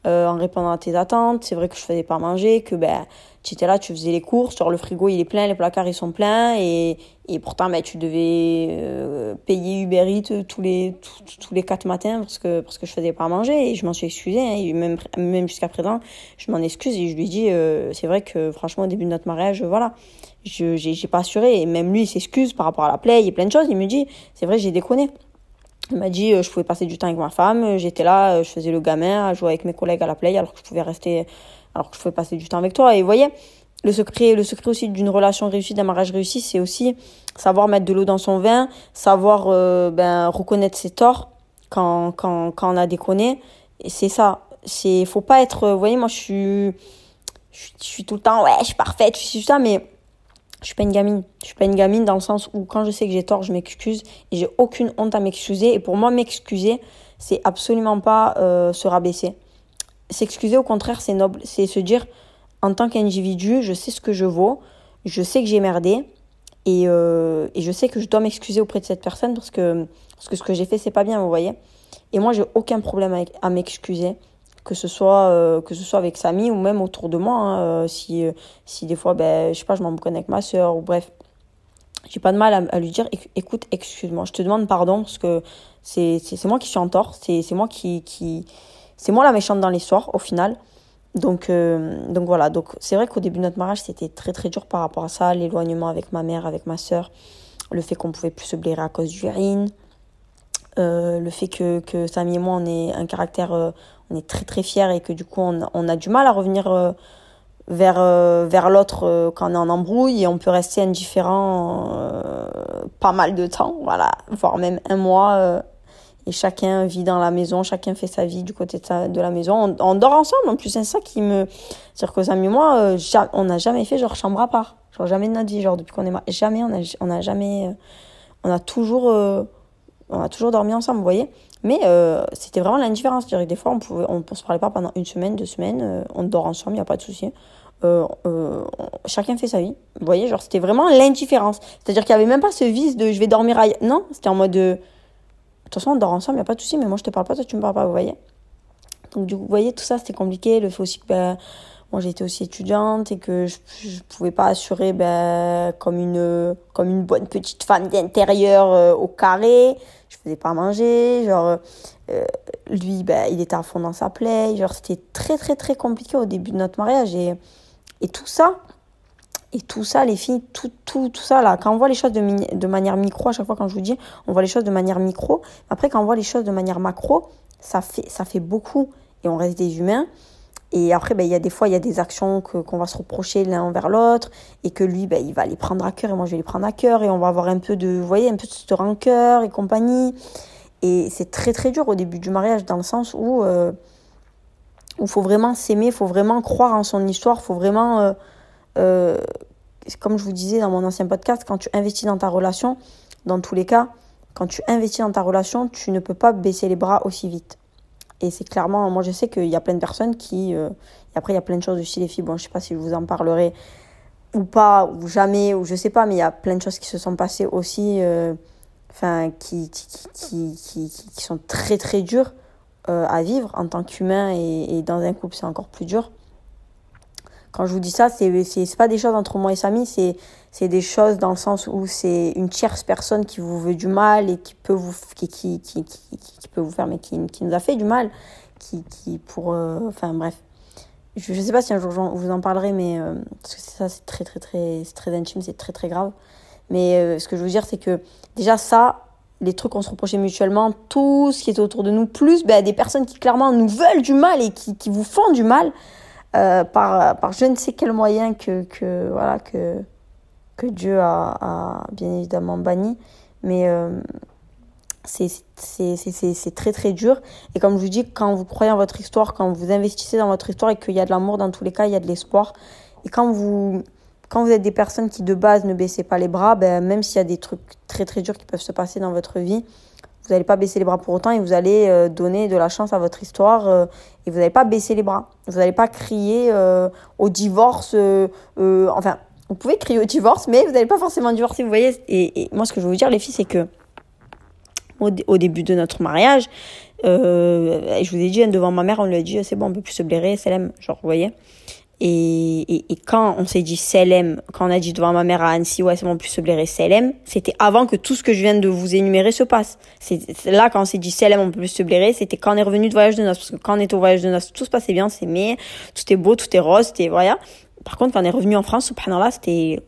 en répondant à tes attentes. C'est vrai que je faisais pas manger, que ben, tu étais là, tu faisais les courses, genre le frigo il est plein, les placards ils sont pleins, et, et pourtant ben, tu devais euh, payer Uber Eats tous les, tous, tous les quatre matins parce que, parce que je faisais pas manger, et je m'en suis excusée, hein, et même, même jusqu'à présent, je m'en excuse, et je lui dis, euh, c'est vrai que franchement au début de notre mariage, voilà, je j'ai pas assuré, et même lui il s'excuse par rapport à la y a plein de choses, il me dit, c'est vrai j'ai déconné. Il m'a dit euh, je pouvais passer du temps avec ma femme, j'étais là, je faisais le gamin, à jouer avec mes collègues à la play alors que je pouvais rester alors que je pouvais passer du temps avec toi. Et vous voyez, le secret, le secret aussi d'une relation réussie, d'un mariage réussi, c'est aussi savoir mettre de l'eau dans son vin, savoir euh, ben, reconnaître ses torts quand, quand, quand on a déconné. Et c'est ça. C'est, faut pas être, vous voyez, moi je suis, je suis, je suis tout le temps, ouais, je suis parfaite, je suis tout ça, mais je suis pas une gamine. Je suis pas une gamine dans le sens où quand je sais que j'ai tort, je m'excuse et j'ai aucune honte à m'excuser. Et pour moi, m'excuser, c'est absolument pas euh, se rabaisser. S'excuser, au contraire, c'est noble. C'est se dire, en tant qu'individu, je sais ce que je vaux, je sais que j'ai merdé, et, euh, et, je sais que je dois m'excuser auprès de cette personne parce que, parce que ce que j'ai fait, c'est pas bien, vous voyez. Et moi, j'ai aucun problème à m'excuser, que ce soit euh, que ce soit avec Samy ou même autour de moi. Hein, euh, si, si des fois, ben, je sais pas, je m'en avec ma soeur ou bref. J'ai pas de mal à, lui dire, écoute, excuse-moi, je te demande pardon parce que c'est moi qui suis en tort, c'est moi qui, qui, c'est moi la méchante dans l'histoire au final. Donc, euh, donc voilà, donc c'est vrai qu'au début de notre mariage, c'était très très dur par rapport à ça, l'éloignement avec ma mère, avec ma soeur, le fait qu'on pouvait plus se blairer à cause du urine, euh, le fait que, que Samy et moi, on est un caractère, euh, on est très très fiers et que du coup, on, on a du mal à revenir euh, vers, euh, vers l'autre euh, quand on est en embrouille et on peut rester indifférent pas mal de temps, voilà, voire même un mois et chacun vit dans la maison, chacun fait sa vie du côté de, la maison. On, dort ensemble, en plus, c'est ça qui me... C'est-à-dire que amis moi, euh, on n'a jamais fait genre chambre à part. Genre jamais de notre vie, genre depuis qu'on est... Jamais, on a, on a jamais... On a toujours... On a toujours dormi ensemble, vous voyez. Mais euh, c'était vraiment l'indifférence. Que des fois, on pouvait, on, on se parlait pas pendant une semaine, deux semaines. Euh, on dort ensemble, il n'y a pas de souci. Euh, chacun fait sa vie. Vous voyez, genre c'était vraiment l'indifférence. C'est-à-dire qu'il n'y avait même pas ce vice de je vais dormir ailleurs. Non, c'était en mode de toute façon, on dort ensemble, il n'y a pas de souci, mais moi, je te parle pas, toi, tu me parles pas, vous voyez. Donc, du coup, vous voyez, tout ça, c'était compliqué. Le fait aussi que, ben, moi, j'étais aussi étudiante et que je, je pouvais pas assurer, ben, comme une, comme une bonne petite femme d'intérieur au carré. Faisais pas manger, genre, euh, lui, ben, il était à fond dans sa play. Genre, c'était très, très, très compliqué au début de notre mariage. Et, et tout ça, et tout ça, les filles, tout, tout, tout ça, là, quand on voit les choses de, de manière micro, à chaque fois quand je vous dis, on voit les choses de manière micro. Après, quand on voit les choses de manière macro, ça fait, ça fait beaucoup. Et on reste des humains. Et après, ben, il y a des fois, il y a des actions que, qu'on va se reprocher l'un envers l'autre. Et que lui, ben, il va les prendre à cœur et moi, je vais les prendre à cœur. Et on va avoir un peu de, vous voyez, un peu de rancœur et compagnie. Et c'est très, très dur au début du mariage, dans le sens où, euh, où faut vraiment s'aimer, il faut vraiment croire en son histoire, il faut vraiment. Euh, euh, comme je vous disais dans mon ancien podcast, quand tu investis dans ta relation, dans tous les cas, quand tu investis dans ta relation, tu ne peux pas baisser les bras aussi vite. Et c'est clairement, moi je sais qu'il y a plein de personnes qui, euh, après il y a plein de choses aussi les filles, bon je sais pas si je vous en parlerai ou pas, ou jamais, ou je sais pas, mais il y a plein de choses qui se sont passées aussi, euh, enfin, qui, qui, qui, qui, qui, sont très très dures euh, à vivre en tant qu'humain et dans un couple c'est encore plus dur quand je vous dis ça, c'est c'est pas des choses entre moi et Samy, c'est c'est des choses dans le sens où c'est une tierce personne qui vous veut du mal et qui peut vous qui qui qui, qui, peut vous faire mais qui, qui nous a fait du mal, qui qui pour euh, enfin bref. Je, je sais pas si un jour vous en parlerai mais euh, parce que ça c'est très très très c'est très intime, c'est très très grave. Mais euh, ce que je veux dire c'est que déjà ça les trucs qu'on se reprochait mutuellement, tout ce qui est autour de nous, plus ben, des personnes qui clairement nous veulent du mal et qui, qui vous font du mal euh, par, par je ne sais quel moyen que, que, voilà, que, que Dieu a, a bien évidemment banni. Mais euh, c'est très très dur. Et comme je vous dis, quand vous croyez en votre histoire, quand vous investissez dans votre histoire et qu'il y a de l'amour dans tous les cas, il y a de l'espoir. Et quand vous quand vous êtes des personnes qui de base ne baissez pas les bras, ben, même s'il y a des trucs très très durs qui peuvent se passer dans votre vie, vous n'allez pas baisser les bras pour autant et vous allez euh, donner de la chance à votre histoire euh, et vous n'allez pas baisser les bras. Vous n'allez pas crier euh, au divorce. enfin, vous pouvez crier au divorce, mais vous n'allez pas forcément divorcer, vous voyez. Et, moi, ce que je veux vous dire, les filles, c'est que au, début de notre mariage, je vous ai dit, devant ma mère, on lui a dit, c'est bon, on peut plus se blairer, c'est genre, vous voyez. Et, et, et, quand on s'est dit Selem, quand on a dit devant ma mère à Annecy, ouais, c'est bon, plus se blairer Selem, c'était avant que tout ce que je viens de vous énumérer se passe. C'est là, quand on s'est dit Selem, on peut plus se blairer, c'était quand on est revenu de voyage de noces. Parce que quand on est au voyage de noces, tout se passait bien, c'est mais, tout est beau, tout est rose, c'était, voilà. Par contre, quand on est revenu en France, subhanallah, c'était,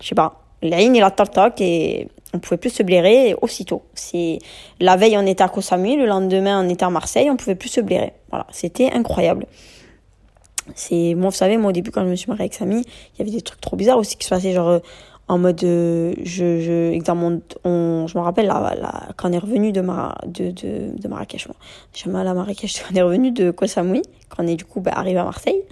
je sais pas, l'aïn et la tartak et on pouvait plus se blairer aussitôt. C'est, la veille, on était à Koh le lendemain, on était à Marseille, on pouvait plus se blairer. Voilà. C'était incroyable. C'est, moi, vous savez, moi, au début, quand je me suis mariée avec Samy, il y avait des trucs trop bizarres aussi qui se passaient, genre, euh, en mode, euh, je, je, dans on, je me rappelle, là, là, quand on est revenu de, de, de, de Marrakech, moi. Jamais à la Marrakech, quand on est revenu de Koh Samui, quand on est, du coup, bah, arrivé à Marseille,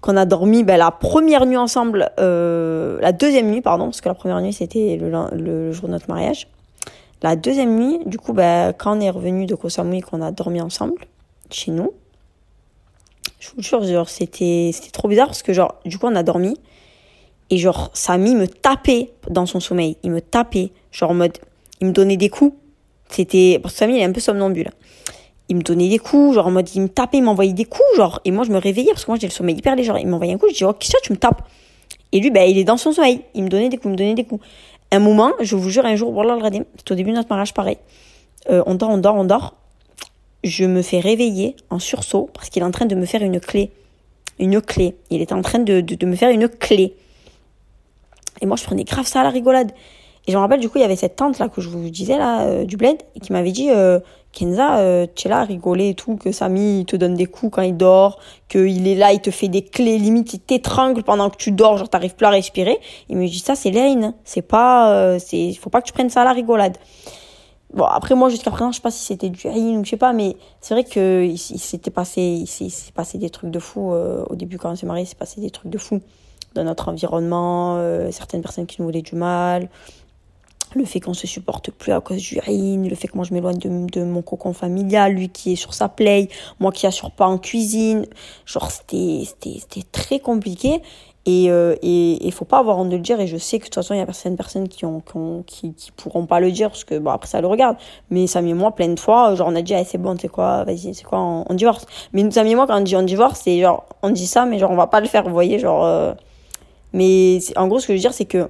qu'on a dormi bah, la première nuit ensemble, euh, la deuxième nuit, pardon, parce que la première nuit, c'était le, le, jour de notre mariage. La deuxième nuit, du coup, bah, quand on est revenu de Koh Samui, qu'on a dormi ensemble, chez nous, je vous jure, genre, c'était, c'était trop bizarre parce que, genre, du coup, on a dormi. Et, genre, Samy me tapait dans son sommeil. Il me tapait. Genre, en mode, il me donnait des coups. C'était, parce que Samy, il est un peu somnambule. Il me donnait des coups, genre, en mode, il me tapait, il m'envoyait des coups, genre. Et moi, je me réveillais parce que moi, j'ai le sommeil hyper léger. Il m'envoyait un coup, je dis, oh, qu'est-ce que tu me tapes? Et lui, ben, il est dans son sommeil. Il me donnait des coups, il me donnait des coups. Un moment, je vous jure, un jour, voilà, le c'était au début de notre mariage, pareil. Euh, on dort, on dort, on dort je me fais réveiller en sursaut parce qu'il est en train de me faire une clé. Une clé. Il est en train de, me faire une clé. Et moi, je prenais grave ça à la rigolade. Et je me rappelle, du coup, il y avait cette tante là que je vous disais là, euh, du bled, qui m'avait dit euh, Kenza, euh, tu es là à rigoler et tout, que Samy te donne des coups quand il dort, qu'il est là, il te fait des clés, limite il t'étrangle pendant que tu dors, genre t'arrives plus à respirer. Il me dit ça, c'est Lane, c'est pas, c'est, faut pas que tu prennes ça à la rigolade. Bon, après, moi, jusqu'à présent, je sais pas si c'était du haïn ou je sais pas, mais c'est vrai que il, s'était passé, il s'est passé des trucs de fou. Euh, au début, quand on s'est marié, il s'est passé des trucs de fou dans notre environnement, euh, certaines personnes qui nous voulaient du mal, le fait qu'on se supporte plus à cause du haïn, le fait que moi je m'éloigne de, de, mon cocon familial, lui qui est sur sa play, moi qui assure pas en cuisine. Genre, c'était, c'était très compliqué. Et euh, et il faut pas avoir honte de le dire. Et je sais que de toute façon, il y a certaines personnes qui ont, qui, pourront pas le dire parce que bon après ça le regarde. Mais Samy et moi, plein de fois, genre on a dit ah, c'est bon, c'est quoi, vas-y, c'est quoi, on, divorce. Mais Samy et moi, quand on dit on divorce, c'est genre on dit ça, mais genre on va pas le faire, vous voyez, genre. Euh... Mais en gros, ce que je veux dire, c'est que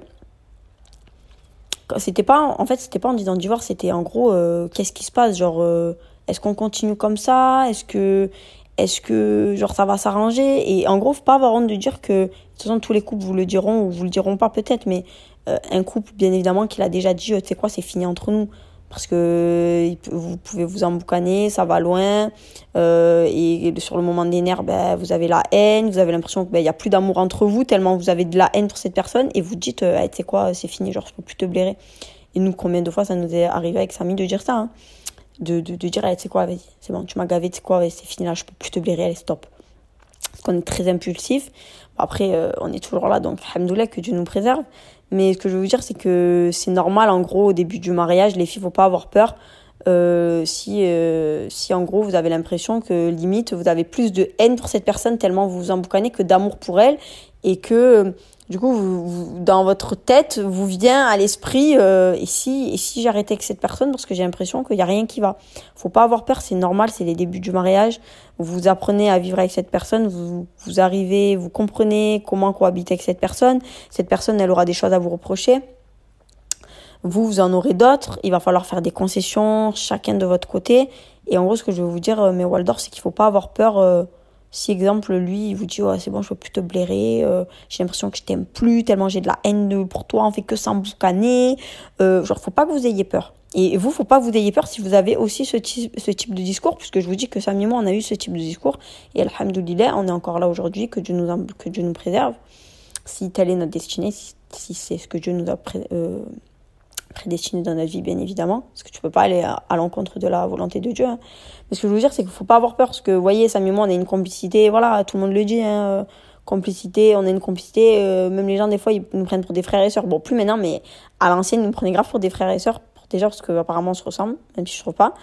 c'était pas en fait c'était pas en disant divorce c'était en gros euh, qu'est-ce qui se passe genre euh, est-ce qu'on continue comme ça est-ce que est-ce que genre ça va s'arranger? Et en gros faut pas avoir honte de dire que de toute façon tous les couples vous le diront ou vous le diront pas peut-être mais euh, un couple bien évidemment qui l'a déjà dit tu sais quoi c'est fini entre nous. Parce que vous pouvez vous emboucaner ça va loin euh, et sur le moment des nerfs ben, vous avez la haine vous avez l'impression qu'il ben, y a plus d'amour entre vous tellement vous avez de la haine pour cette personne et vous dites euh, tu sais quoi c'est fini genre je peux plus te blairer. Et nous combien de fois ça nous est arrivé avec Samy de dire ça hein de, de, dire, allez, tu sais quoi, vas-y, c'est bon, tu m'as gavé, tu sais quoi, c'est fini là, je peux plus te blairer, allez, stop. Parce qu'on est très impulsif. Après, euh, on est toujours là, donc, alhamdoulilah, que Dieu nous préserve. Mais ce que je veux vous dire, c'est que c'est normal, en gros, au début du mariage, les filles, faut pas avoir peur. Euh, si, euh, si en gros vous avez l'impression que limite vous avez plus de haine pour cette personne tellement vous vous emboucanez que d'amour pour elle et que Du coup, vous, dans votre tête, vous vient à l'esprit, euh, et si, et si j'arrêtais avec cette personne parce que j'ai l'impression qu'il n'y a rien qui va. Faut pas avoir peur, c'est normal, c'est les débuts du mariage. Vous apprenez à vivre avec cette personne, vous, vous arrivez, vous comprenez comment cohabiter avec cette personne. Cette personne, elle aura des choses à vous reprocher. Vous, vous en aurez d'autres. Il va falloir faire des concessions, chacun de votre côté. Et en gros, ce que je veux vous dire, euh, mes Waldorf, c'est qu'il faut pas avoir peur. Euh, si, exemple, lui, il vous dit, c'est bon, je peux plus te blairer, euh, j'ai l'impression que je t'aime plus, tellement j'ai de la haine pour toi, on fait que s'emboucaner. Euh, genre, faut pas que vous ayez peur. Et vous, faut pas que vous ayez peur si vous avez aussi ce, type, de discours, puisque je vous dis que Sam et moi, on a eu ce type de discours. Et alhamdoulilah, on est encore là aujourd'hui, que, Dieu nous, que Dieu nous préserve. Si telle est notre destinée, si, c'est ce que Dieu nous a euh, prédestiné dans notre vie, bien évidemment, parce que tu peux pas aller à, l'encontre de la volonté de Dieu. Hein. Mais ce que je veux dire, c'est qu'il faut pas avoir peur, parce que, vous voyez, Sam et moi, on a une complicité, voilà, tout le monde le dit, hein, euh, complicité, on a une complicité, euh, même les gens, des fois, ils nous prennent pour des frères et sœurs. Bon, plus maintenant, mais à l'ancienne, ils nous prenaient grave pour des frères et sœurs, déjà parce qu'apparemment, on se ressemble, même si je trouve pas,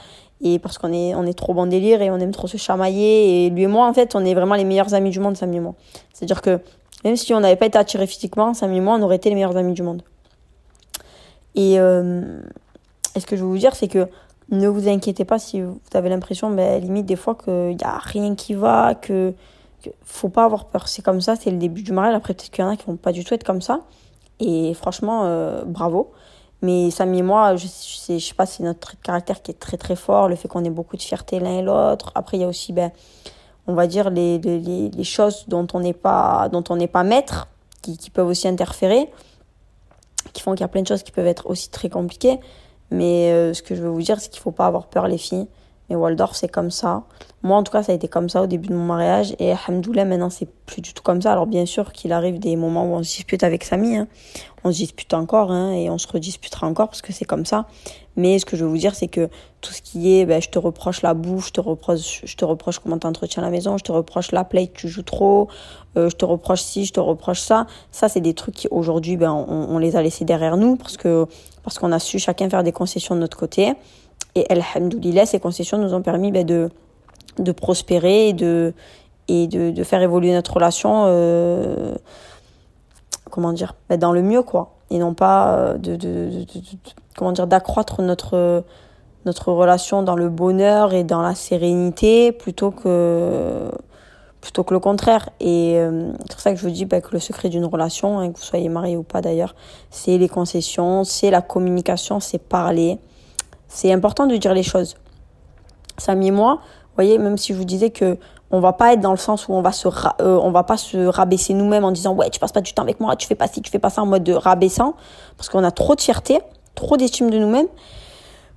et parce qu'on est, on est trop bon délire et on aime trop se chamailler, et lui et moi, en fait, on est vraiment les meilleurs amis du monde, Sam et moi. C'est-à-dire que, même si on n'avait pas été attirés physiquement, Sam et moi, on aurait été les meilleurs amis du monde. Et, euh, ce que je veux vous dire, c'est que ne vous inquiétez pas si vous avez l'impression, ben, limite, des fois, qu'il n'y a rien qui va, que, que faut pas avoir peur. C'est comme ça, c'est le début du mariage. Après, peut-être qu'il y en a qui vont pas du tout être comme ça. Et franchement, euh, bravo. Mais Samy et moi, je, sais, sais pas, c'est notre caractère qui est très très fort, le fait qu'on ait beaucoup de fierté l'un et l'autre. Après, il y a aussi, ben, on va dire, les, les, les choses dont on n'est pas, pas maître, qui, qui peuvent aussi interférer qui font qu'il y a plein de choses qui peuvent être aussi très compliquées. Mais euh, ce que je veux vous dire, c'est qu'il faut pas avoir peur, les filles. Mais Waldorf, c'est comme ça. Moi, en tout cas, ça a été comme ça au début de mon mariage. Et Alhamdoulilah, maintenant, c'est plus du tout comme ça. Alors, bien sûr qu'il arrive des moments où on se dispute avec Samy. Hein. On se dispute encore hein, et on se redisputera encore parce que c'est comme ça. Mais ce que je veux vous dire, c'est que tout ce qui est, ben, je te reproche la bouffe, je te reproche, je te reproche comment tu entretiens la maison, je te reproche la play tu joues trop, euh, je te reproche ci, je te reproche ça. Ça, c'est des trucs qui aujourd'hui, ben, on, les a laissés derrière nous parce que parce qu'on a su chacun faire des concessions de notre côté. Et alhamdoulilah, ces concessions nous ont permis ben, de, de prospérer et de, et de, faire évoluer notre relation, euh, comment dire, ben, dans le mieux, quoi. Et non pas euh, de, de, comment dire, d'accroître notre, notre relation dans le bonheur et dans la sérénité plutôt que, plutôt que le contraire. Et euh, c'est pour ça que je vous dis ben, que le secret d'une relation, hein, que vous soyez marié ou pas d'ailleurs, c'est les concessions, c'est la communication, c'est parler. C'est important de dire les choses. Samy et moi, vous voyez, même si je vous disais que on va pas être dans le sens où on va se euh, on va pas se rabaisser nous-mêmes en disant ouais tu passes pas du temps avec moi tu fais pas ci tu fais pas ça en mode de rabaissant parce qu'on a trop de fierté trop d'estime de nous-mêmes.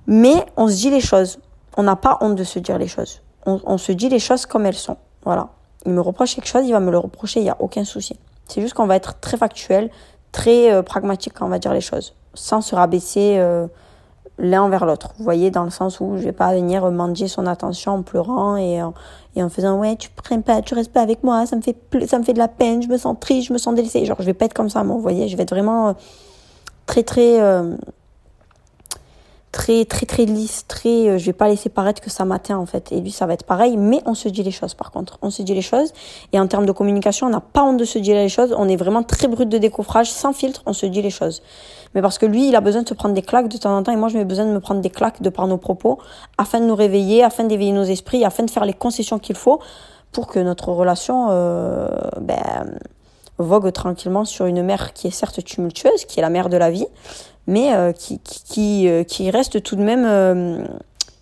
Mais on se dit les choses. On n'a pas honte de se dire les choses. On, se dit les choses comme elles sont. Voilà il me reproche quelque chose il va me le reprocher il y a aucun souci c'est juste qu'on va être très factuel très euh, pragmatique quand on va dire les choses sans se rabaisser euh, l'un envers l'autre. Vous voyez, dans le sens où je vais pas venir mendier son attention en pleurant et en, faisant ouais, tu prends pas, tu restes pas avec moi, ça me fait ça me fait de la peine, je me sens triste, je me sens délaissée. Genre, je vais pas être comme ça, moi, vous voyez, je vais être vraiment euh, très très très très très lisse, très euh, je vais pas laisser paraître que ça m'atteint en fait. Et lui ça va être pareil, mais on se dit les choses par contre. On se dit les choses et en termes de communication, on n'a pas honte de se dire les choses, on est vraiment très brut de décoffrage, sans filtre, on se dit les choses. Mais parce que lui, il a besoin de se prendre des claques de temps en temps et moi j'ai besoin de me prendre des claques de par nos propos afin de nous réveiller, afin d'éveiller nos esprits, afin de faire les concessions qu'il faut pour que notre relation euh, ben, vogue tranquillement sur une mer qui est certes tumultueuse, qui est la mer de la vie, mais euh, qui, qui, euh, qui, reste tout de même, euh,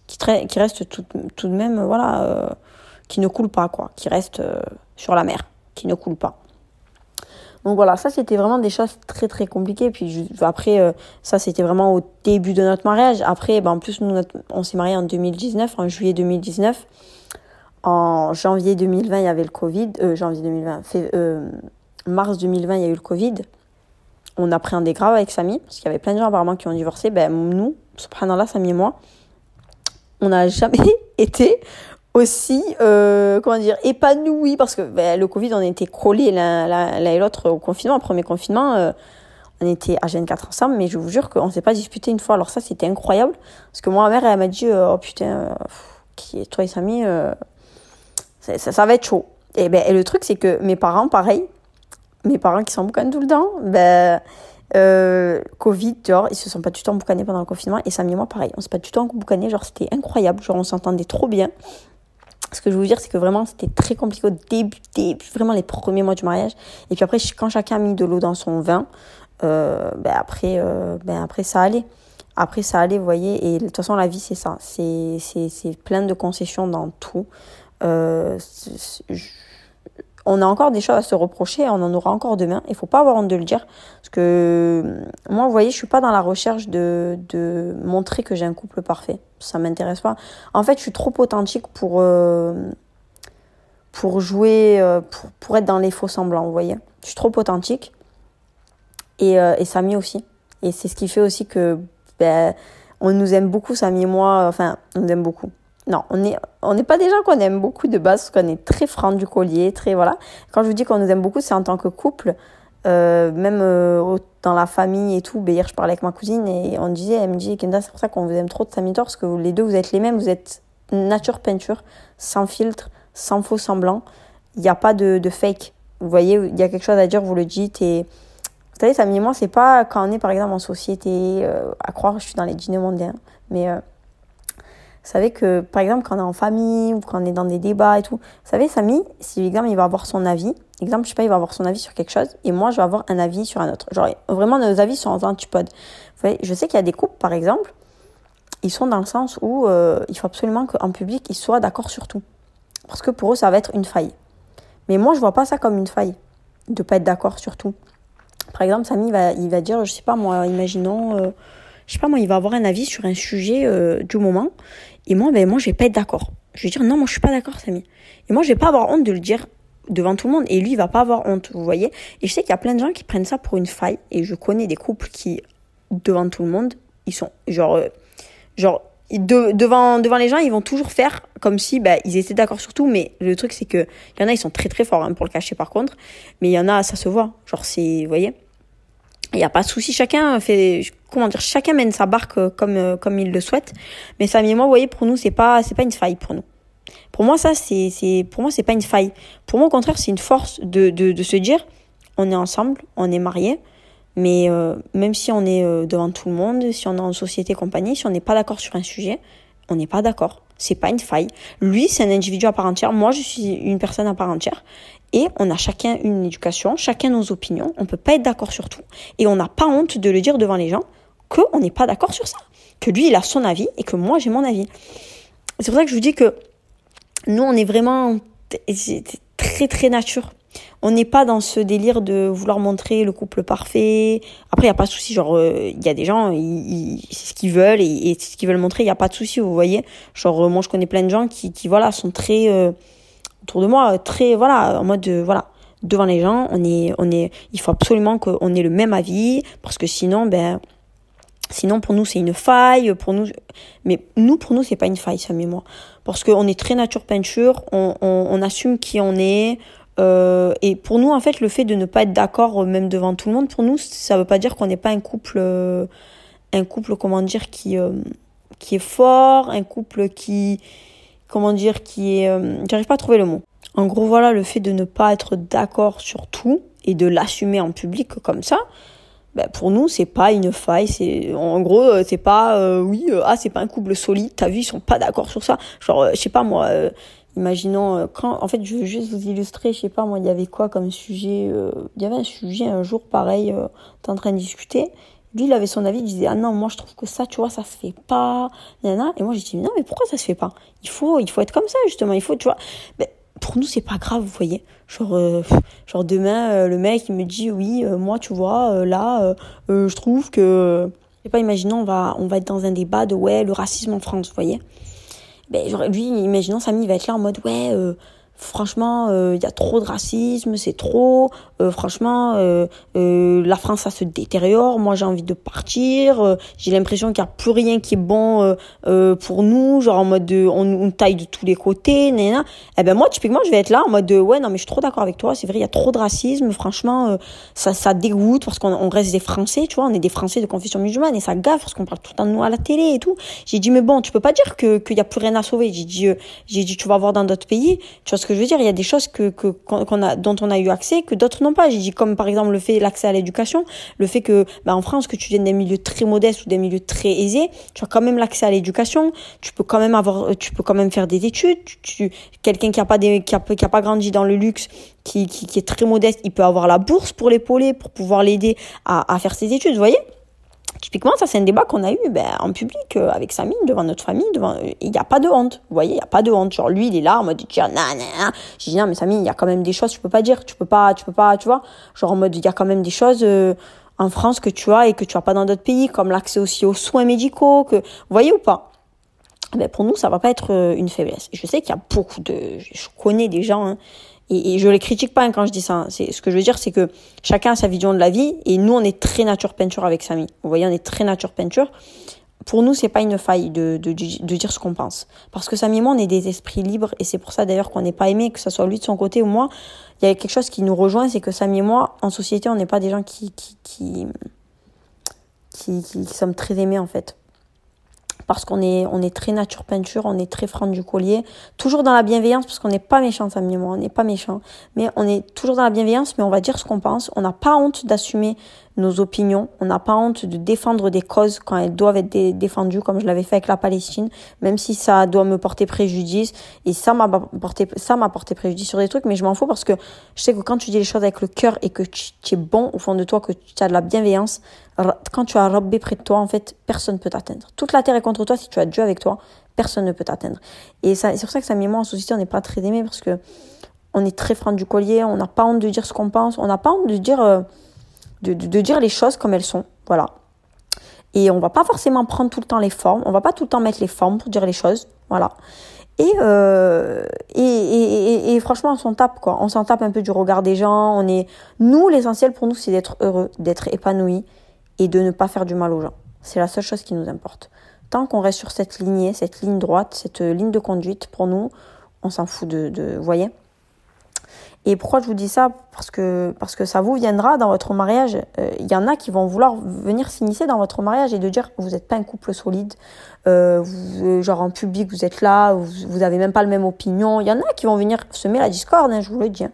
qui, qui, reste tout, tout, de même, voilà, qui ne coule pas, quoi, qui reste sur la mer, qui ne coule pas. Donc voilà, ça c'était vraiment des choses très très compliquées. Puis après, ça c'était vraiment au début de notre mariage. Après, ben, en plus, nous, on s'est marié en 2019, en juillet 2019. En janvier 2020, il y avait le Covid. Euh, janvier 2020, mars 2020, il y a eu le Covid on a pris un grave avec Samy, parce qu'il y avait plein de gens apparemment qui ont divorcé. Ben, nous, subhanallah, Samy et moi, on n'a jamais été aussi, euh, comment dire, épanouis, parce que ben, le Covid, on était collés l'un et l'autre au confinement, au premier confinement. Euh, on était à Gen 4 ensemble, mais je vous jure qu'on ne s'est pas disputé une fois. Alors ça, c'était incroyable. Parce que moi, ma mère, elle m'a dit, euh, oh putain, qui est toi et Samy, ça, ça, va être chaud. Et, ben, et le truc, c'est que mes parents, pareil, mes parents qui s'emboucanent tout le temps, ben, euh, Covid, genre, ils se sont pas du tout emboucanés pendant le confinement. Et Samy et moi, pareil, on s'est pas du tout emboucanés. Genre, c'était incroyable. Genre, on s'entendait trop bien. Ce que je veux vous dire, c'est que vraiment, c'était très compliqué au début, vraiment les premiers mois du mariage. Et puis après, quand chacun a mis de l'eau dans son vin, euh, ben après, euh, ben après, ça allait. Après, ça allait, vous voyez. Et de toute façon, la vie, c'est ça. C'est plein de concessions dans tout. Euh, on a encore des choses à se reprocher, on en aura encore demain. Il faut pas avoir honte de le dire. Parce que moi, vous voyez, je suis pas dans la recherche de, de montrer que j'ai un couple parfait. Ça m'intéresse pas. En fait, je suis trop authentique pour, euh, pour jouer, euh, pour, pour, être dans les faux semblants, vous voyez. Je suis trop authentique. Et, euh, et Samy aussi. Et c'est ce qui fait aussi que ben, on nous aime beaucoup, Samy et moi. Enfin, on nous aime beaucoup non, on n'est on pas des gens qu'on aime beaucoup de base, qu'on est très franc du collier, très voilà. Quand je vous dis qu'on nous aime beaucoup, c'est en tant que couple, euh, même euh, dans la famille et tout. Ben, hier, je parlais avec ma cousine et on disait, elle me dit, Kenda, c'est pour ça qu'on vous aime trop de Samitor, parce que les deux, vous êtes les mêmes, vous êtes nature peinture, sans filtre, sans faux semblant. Il n'y a pas de, de fake. Vous voyez, il y a quelque chose à dire, vous le dites et vous savez, Samy et moi, c'est pas quand on est par exemple en société, euh, à croire que je suis dans les dîners mondains, mais vous savez que, par exemple, quand on est en famille ou quand on est dans des débats et tout, vous savez, Samy, si exemple, il va avoir son avis, exemple, je sais pas, il va avoir son avis sur quelque chose et moi, je vais avoir un avis sur un autre. Genre, vraiment, nos avis sont en antipodes. Vous voyez, je sais qu'il y a des couples, par exemple, ils sont dans le sens où euh, il faut absolument qu'en public, ils soient d'accord sur tout. Parce que pour eux, ça va être une faille. Mais moi, je vois pas ça comme une faille, de pas être d'accord sur tout. Par exemple, Samy, il va, il va dire, je sais pas, moi, imaginons, euh, je sais pas, moi, il va avoir un avis sur un sujet euh, du moment et moi, ben, moi, je vais pas être d'accord. Je vais dire, non, moi, je suis pas d'accord, Samy. Et moi, je vais pas avoir honte de le dire devant tout le monde. Et lui, il va pas avoir honte, vous voyez. Et je sais qu'il y a plein de gens qui prennent ça pour une faille. Et je connais des couples qui, devant tout le monde, ils sont, genre, euh, genre, devant, devant les gens, ils vont toujours faire comme si ben, ils étaient d'accord sur tout. Mais le truc, c'est que il y en a, ils sont très très forts hein, pour le cacher par contre. Mais il y en a, ça se voit. Genre, c'est, vous voyez. Il n'y a pas de souci, chacun fait, comment dire, chacun mène sa barque euh, comme, euh, comme il le souhaite. Mais Samy et moi, vous voyez, pour nous, c'est pas, c'est pas une faille pour nous. Pour moi, ça, c'est, c'est, pour moi, c'est pas une faille. Pour moi, au contraire, c'est une force de, de, se dire, on est ensemble, on est mariés, mais euh, même si on est devant tout le monde, si on est en société compagnie, si on n'est pas d'accord sur un sujet, on n'est pas d'accord. C'est pas une faille. Lui, c'est un individu à part entière. Moi, je suis une personne à part entière. Et on a chacun une éducation, chacun nos opinions. On peut pas être d'accord sur tout. Et on n'a pas honte de le dire devant les gens qu'on n'est pas d'accord sur ça. Que lui, il a son avis et que moi, j'ai mon avis. C'est pour ça que je vous dis que nous, on est vraiment très, très nature. On n'est pas dans ce délire de vouloir montrer le couple parfait. Après, il n'y a pas de souci. Genre, euh, il y a des gens, c'est ce qu'ils veulent et, c'est ce qu'ils veulent montrer. Il n'y a pas de souci, vous voyez. Genre, moi, je connais plein de gens qui, qui voilà, sont très... Euh, autour de moi très voilà en mode voilà devant les gens on est on est il faut absolument qu'on ait le même avis parce que sinon ben sinon pour nous c'est une faille pour nous mais nous pour nous c'est pas une faille ça mais moi. Parce qu'on est très nature peinture on, on, on assume qui on est euh, et pour nous en fait le fait de ne pas être d'accord euh, même devant tout le monde pour nous ça veut pas dire qu'on n'est pas un couple euh, un couple comment dire qui euh, qui est fort un couple qui comment dire, qui est, euh, j'arrive pas à trouver le mot. En gros, voilà, le fait de ne pas être d'accord sur tout et de l'assumer en public comme ça, ben pour nous, c'est pas une faille. C'est, en gros, euh, c'est pas, euh, oui, ah, c'est pas un couple solide. T'as vu, ils sont pas d'accord sur ça. Genre, je sais pas moi. Imaginons quand, en fait, je veux juste vous illustrer, je sais pas moi, il y avait quoi comme sujet, il y avait un sujet un jour pareil, t'es en train de discuter, lui, il avait son avis, il disait ah non, moi je trouve que ça, tu vois, ça se fait pas, nana. Et moi j'ai dit non, mais pourquoi ça se fait pas? Il faut, il faut être comme ça justement. Il faut, tu vois. Mais pour nous c'est pas grave, vous voyez. Genre, euh, genre demain euh, le mec il me dit oui, euh, moi tu vois, là, je trouve que, je sais pas, imaginons on va, on va être dans un débat de ouais le racisme en France, vous voyez. Ben lui, imaginons Samy il va être là en mode ouais franchement, il euh, y a trop de racisme, c'est trop. Euh, franchement, euh, la France, ça se détériore. Moi, j'ai envie de partir. j'ai l'impression qu'il n'y a plus rien qui est bon pour nous. Genre en mode, de, on, taille de tous les côtés. Nana. Eh ben moi, typiquement, je vais être là en mode, de, ouais, non, mais je suis trop d'accord avec toi. C'est vrai, il y a trop de racisme. Franchement, ça, ça dégoûte parce qu'on reste des Français, tu vois. On est des Français de confession musulmane et ça gaffe parce qu'on parle tout le temps de nous à la télé et tout. J'ai dit, mais bon, tu peux pas dire que qu'il y a plus rien à sauver. J'ai dit, j'ai dit, tu vas voir dans d'autres pays. Tu vois ce que je veux dire Il y a des choses que, que qu'on a, dont on a eu accès que d'autres n'ont pas. J'ai dit comme par exemple le fait l'accès à l'éducation, le fait que bah, en France que tu viennes d'un milieu très modeste ou d'un milieu très aisé, tu as quand même l'accès à l'éducation. Tu peux quand même avoir, tu peux quand même faire des études. Tu, quelqu'un qui a pas des, qui a, qui a pas grandi dans le luxe, qui, qui, qui est très modeste, il peut avoir la bourse pour l'épauler, pour pouvoir l'aider à, à faire ses études. Vous voyez? Typiquement, ça, c'est un débat qu'on a eu ben, en public euh, avec Samy, devant notre famille. Devant... Il n'y a pas de honte. Vous voyez, il n'y a pas de honte. Genre, lui, il est là en mode, non, non, J'ai dit, non, mais Samy, il y a quand même des choses, tu peux pas dire. Tu peux pas, tu peux pas, tu vois. Genre, en mode, il y a quand même des choses euh, en France que tu as et que tu as pas dans d'autres pays, comme l'accès aussi aux soins médicaux. Que... Vous voyez ou pas ben, Pour nous, ça va pas être euh, une faiblesse. Je sais qu'il y a beaucoup de. Je connais des gens. Hein, et, et, je les critique pas hein, quand je dis ça. C'est ce que je veux dire, c'est que chacun a sa vision de la vie et nous on est très nature peinture avec Samy. Vous voyez, on est très nature peinture. Pour nous, c'est pas une faille de, de, de dire ce qu'on pense. Parce que Samy et moi, on est des esprits libres et c'est pour ça d'ailleurs qu'on n'est pas aimé, que ce soit lui de son côté ou moi. Il y a quelque chose qui nous rejoint, c'est que Samy et moi, en société, on n'est pas des gens qui qui, qui, qui, qui, qui sommes très aimés en fait parce qu'on est, on est très nature peinture, on est très franc du collier, toujours dans la bienveillance, parce qu'on n'est pas méchant, et moi, on n'est pas méchant, mais on est toujours dans la bienveillance, mais on va dire ce qu'on pense, on n'a pas honte d'assumer nos opinions. On n'a pas honte de défendre des causes quand elles doivent être défendues, comme je l'avais fait avec la Palestine, même si ça doit me porter préjudice. Et ça m'a porté, ça m'a porté préjudice sur des trucs, mais je m'en fous parce que je sais que quand tu dis les choses avec le cœur et que tu, es bon au fond de toi, que tu as de la bienveillance, quand tu as Rabbi près de toi, en fait, personne ne peut t'atteindre. Toute la terre est contre toi si tu as Dieu avec toi, personne ne peut t'atteindre. Et c'est pour ça que ça met moi en société, on n'est pas très aimé parce que on est très franc du collier, on n'a pas honte de dire ce qu'on pense, on n'a pas honte de dire, euh, de, dire les choses comme elles sont. Voilà. Et on va pas forcément prendre tout le temps les formes, on va pas tout le temps mettre les formes pour dire les choses. Voilà. Et, euh, et, et, et, franchement, on s'en tape, quoi. On s'en tape un peu du regard des gens. On est, nous, l'essentiel pour nous, c'est d'être heureux, d'être épanoui et de ne pas faire du mal aux gens. C'est la seule chose qui nous importe. Tant qu'on reste sur cette lignée, cette ligne droite, cette ligne de conduite, pour nous, on s'en fout de, de, voyez et pourquoi je vous dis ça? Parce que, parce que ça vous viendra dans votre mariage. Il euh, y en a qui vont vouloir venir s'initier dans votre mariage et de dire vous n'êtes pas un couple solide. Euh, vous, genre en public, vous êtes là, vous, vous avez même pas la même opinion. Il y en a qui vont venir semer la discorde, hein, je vous le dis. Hein.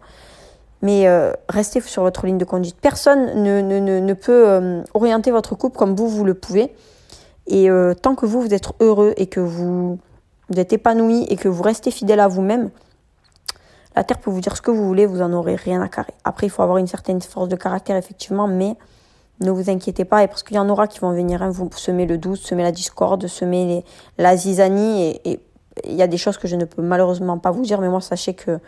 Mais euh, restez sur votre ligne de conduite. Personne ne, peut euh, orienter votre couple comme vous, vous le pouvez. Et euh, tant que vous, vous êtes heureux et que vous, vous êtes épanoui et que vous restez fidèle à vous-même, la Terre peut vous dire ce que vous voulez, vous en aurez rien à carrer. Après, il faut avoir une certaine force de caractère, effectivement, mais ne vous inquiétez pas, parce qu'il y en aura qui vont venir hein, vous semer le doute, semer la discorde, semer les, la zizanie, et il y a des choses que je ne peux malheureusement pas vous dire, mais moi, sachez que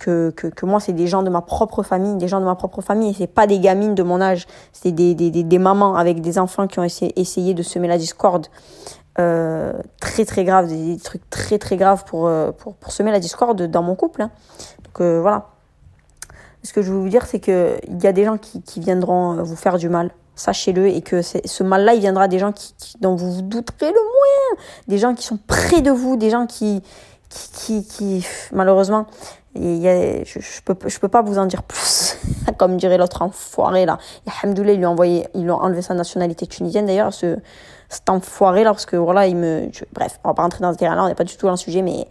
que, que, moi, c'est des gens de ma propre famille, des gens de ma propre famille, et c'est pas des gamines de mon âge, c'est des, des, des, mamans avec des enfants qui ont essayé, essayé de semer la discorde. Euh, très très grave, des, trucs très très graves pour, euh, pour, pour, semer la discorde dans mon couple. Hein. Donc euh, voilà. Ce que je veux vous dire, c'est qu'il y a des gens qui, qui viendront vous faire du mal. Sachez-le et que ce mal-là, il viendra des gens qui, dont vous vous douterez le moins. Des gens qui sont près de vous, des gens qui, qui, qui malheureusement, il y a, je, je, peux, je peux pas vous en dire plus. Comme dirait l'autre enfoiré là. Et Hamdoullah, ils lui ont envoyé, ils lui ont enlevé sa nationalité tunisienne d'ailleurs, ce, cet enfoiré là, parce que voilà, il me. bref, on va pas rentrer dans ce terrain là, on n'est pas du tout dans le sujet, mais.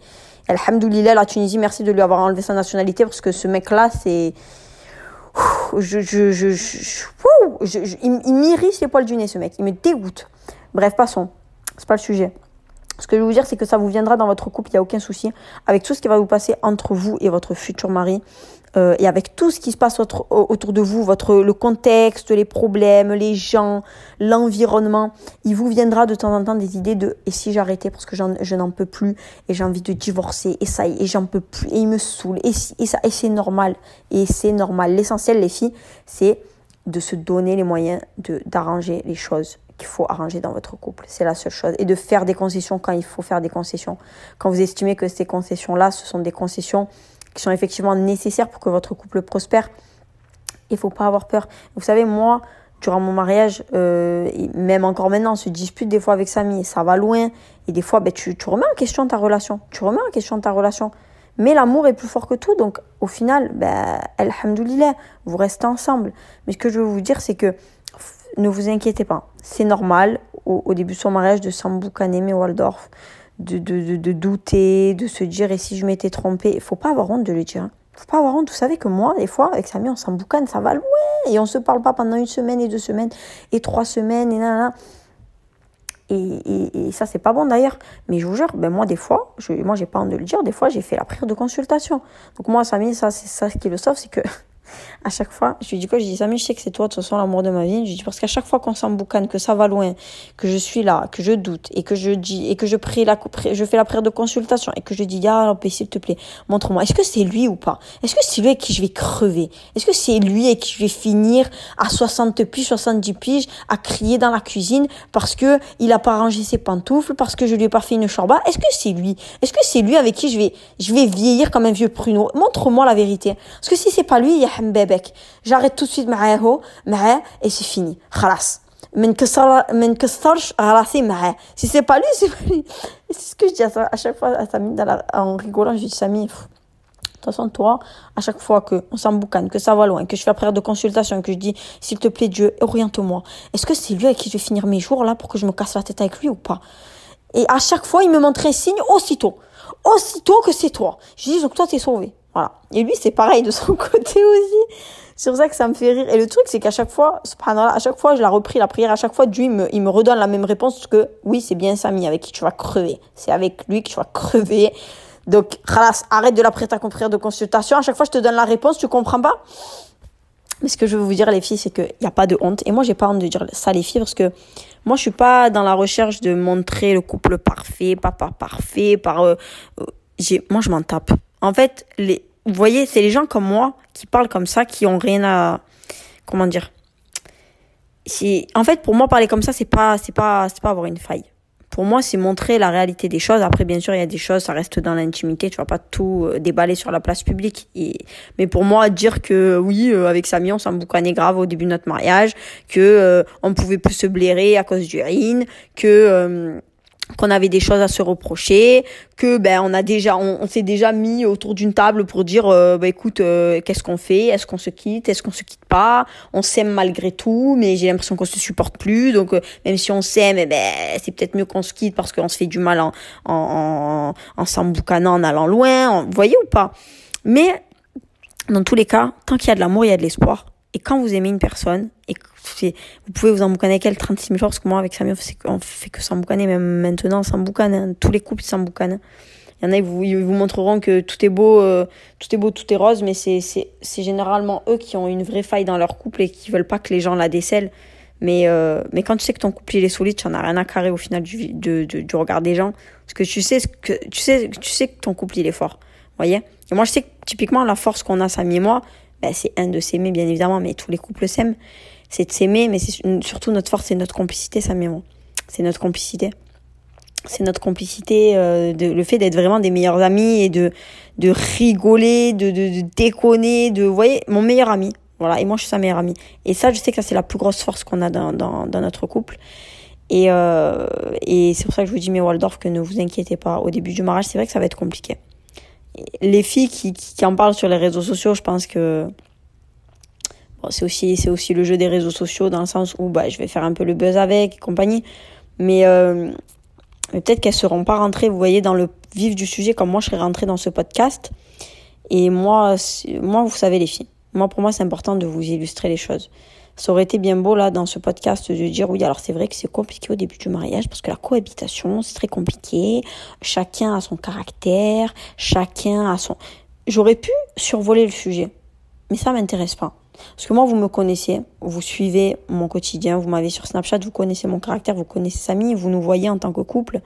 Alhamdoulilah, la Tunisie, merci de lui avoir enlevé sa nationalité, parce que ce mec là, c'est. Je, je, je, je, il, m'irrisse les poils du nez, ce mec. Il me dégoûte. Bref, passons. C'est pas le sujet. Ce que je veux vous dire, c'est que ça vous viendra dans votre couple, il n'y a aucun souci. Avec tout ce qui va vous passer entre vous et votre futur mari, euh, et avec tout ce qui se passe autour, de vous, votre le contexte, les problèmes, les gens, l'environnement, il vous viendra de temps en temps des idées de et si j'arrêtais parce que je n'en peux plus et j'ai envie de divorcer et ça et j'en peux plus et il me saoule et, et et c'est normal et c'est normal. L'essentiel les filles, c'est de se donner les moyens d'arranger les choses qu'il faut arranger dans votre couple. C'est la seule chose. Et de faire des concessions quand il faut faire des concessions. Quand vous estimez que ces concessions-là, ce sont des concessions qui sont effectivement nécessaires pour que votre couple prospère, il faut pas avoir peur. Vous savez, moi, durant mon mariage, euh, et même encore maintenant, on se dispute des fois avec Samy, ça va loin. Et des fois, ben, tu, tu remets en question ta relation. Tu remets en question ta relation. Mais l'amour est plus fort que tout, donc au final, ben, alhamdoulilah, vous restez ensemble. Mais ce que je veux vous dire, c'est que ne vous inquiétez pas. C'est normal, au, début de son mariage, de Sambou Kaneme Waldorf, de, de, de, douter, de se dire et si je m'étais trompée. Il faut pas avoir honte de le dire. Hein. faut pas avoir honte. Vous savez que moi, des fois, avec Samy, on s'emboucane, ça va loin. Et on se parle pas pendant une semaine et deux semaines et trois semaines et là, Et, et, et, ça, c'est pas bon d'ailleurs. Mais je vous jure, ben moi, des fois, je, moi, j'ai pas honte de le dire, des fois, j'ai fait la prière de consultation. Donc, moi, Samy, ça, c'est ça qui le sauve, c'est que à chaque fois, je lui dis quoi Je dis Samy, je sais que c'est toi, de toute façon, l'amour de ma vie. Je dis parce qu'à chaque fois qu'on s'emboucane, que ça va loin, que je suis là, que je doute et que je dis et que je prie la je fais la prière de consultation et que je dis Ya s'il te plaît, montre-moi. Est-ce que c'est lui ou pas? Est-ce que c'est lui avec qui je vais crever? Est-ce que c'est lui avec qui je vais finir à 60 piges, 70 piges à crier dans la cuisine parce que il a pas rangé ses pantoufles, parce que je lui ai pas fait une chorba? Est-ce que c'est lui? Est-ce que c'est lui avec qui je vais je vais vieillir comme un vieux pruneau? Montre-moi la vérité. Parce que si c'est pas lui, bébek. J'arrête tout de suite معاه معاه et c'est fini. خلاص. من كسر من كسرش راسي معاه. Si c'est pas lui, c'est pas lui. C'est ce que je dis à, à chaque fois à Samy en rigolant, je dis Samy, de toute façon, toi, à chaque fois que on s'emboucane, que ça va loin, que je fais la prière de consultation, que je dis, s'il te plaît, Dieu, oriente-moi. Est-ce que c'est lui avec qui je vais finir mes jours là pour que je me casse la tête avec lui ou pas? Et à chaque fois, il me montre un signe aussitôt. Aussitôt que c'est toi. Je dis, donc toi, t'es sauvé. Voilà. Et lui, c'est pareil de son côté aussi. C'est pour ça que ça me fait rire. Et le truc, c'est qu'à chaque fois, à chaque fois, je l'ai repris la prière, à chaque fois, Dieu, il me, il me redonne la même réponse que oui, c'est bien Samy avec qui tu vas crever. C'est avec lui que tu vas crever. Donc, khalas, arrête de la prière ta prière de consultation. À chaque fois, je te donne la réponse, tu comprends pas? Mais ce que je veux vous dire, les filles, c'est qu'il n'y a pas de honte. Et moi, j'ai pas honte de dire ça, les filles, parce que moi, je suis pas dans la recherche de montrer le couple parfait, papa parfait, par, euh, euh, j'ai, moi, je m'en tape. En fait, les, vous voyez, c'est les gens comme moi qui parlent comme ça, qui ont rien à, comment dire. En fait, pour moi, parler comme ça, c'est pas, c'est pas, c'est pas avoir une faille. Pour moi, c'est montrer la réalité des choses. Après, bien sûr, il y a des choses, ça reste dans l'intimité. Tu vas pas tout euh, déballer sur la place publique. Et, mais pour moi, dire que oui, euh, avec Samy, on s'en boucanait grave au début de notre mariage, que euh, on pouvait plus se blairer à cause du RIN, que qu'on avait des choses à se reprocher, que ben on a déjà on, s'est déjà mis autour d'une table pour dire ben écoute euh, qu'est-ce qu'on fait, est-ce qu'on se quitte, est-ce qu'on se quitte pas, on s'aime malgré tout, mais j'ai l'impression qu'on se supporte plus, donc euh, même si on s'aime, eh ben c'est peut-être mieux qu'on se quitte parce qu'on se fait du mal en en en, s'emboucanant, en allant loin, vous voyez ou pas? Mais dans tous les cas, tant qu'il y a de l'amour, il y a de l'espoir. Et quand vous aimez une personne, et vous pouvez vous emboucaner avec elle 36 000 fois, parce que moi, avec Samir, on fait que s'emboucaner, même maintenant, s'emboucane, hein. tous les couples s'emboucanent. Il y en a, ils vous, montreront que tout est beau, euh, tout est beau, tout est rose, mais c'est, généralement eux qui ont une vraie faille dans leur couple et qui veulent pas que les gens la décèlent. Mais, euh, mais quand tu sais que ton couple il est solide, tu n'en as rien à carrer au final du, du regard des gens. Parce que tu sais, que, tu sais, tu sais que ton couple il est fort. voyez? Et moi, je sais que typiquement, la force qu'on a, Samy et moi, ben, c'est un de s'aimer, bien évidemment, mais tous les couples s'aiment. C'est de s'aimer, mais c'est surtout notre force, c'est notre complicité, ça. C'est notre complicité. C'est notre complicité, euh, de, le fait d'être vraiment des meilleurs amis et de, de rigoler, de, de, de déconner, de, vous voyez, mon meilleur ami. Voilà, et moi, je suis sa meilleure amie. Et ça, je sais que ça, c'est la plus grosse force qu'on a dans, dans, dans notre couple. Et, euh, et c'est pour ça que je vous dis, mais Waldorf, que ne vous inquiétez pas. Au début du mariage, c'est vrai que ça va être compliqué les filles qui, en parlent sur les réseaux sociaux, je pense que c'est aussi le jeu des réseaux sociaux dans le sens où bah je vais faire un peu le buzz avec et compagnie, mais, euh, peut-être qu'elles seront pas rentrées, vous voyez, dans le vif du sujet comme moi je serais rentrée dans ce podcast. Et moi, moi vous savez les filles, moi pour moi c'est important de vous illustrer les choses ça aurait été bien beau là dans ce podcast de dire oui alors c'est vrai que c'est compliqué au début du mariage parce que la cohabitation c'est très compliqué. Chacun a son caractère chacun a son j'aurais pu survoler le sujet mais ça m'intéresse pas. Parce que moi vous me connaissez vous suivez mon quotidien vous m'avez sur Snapchat vous connaissez mon caractère vous connaissez Samy vous nous voyez en tant que couple.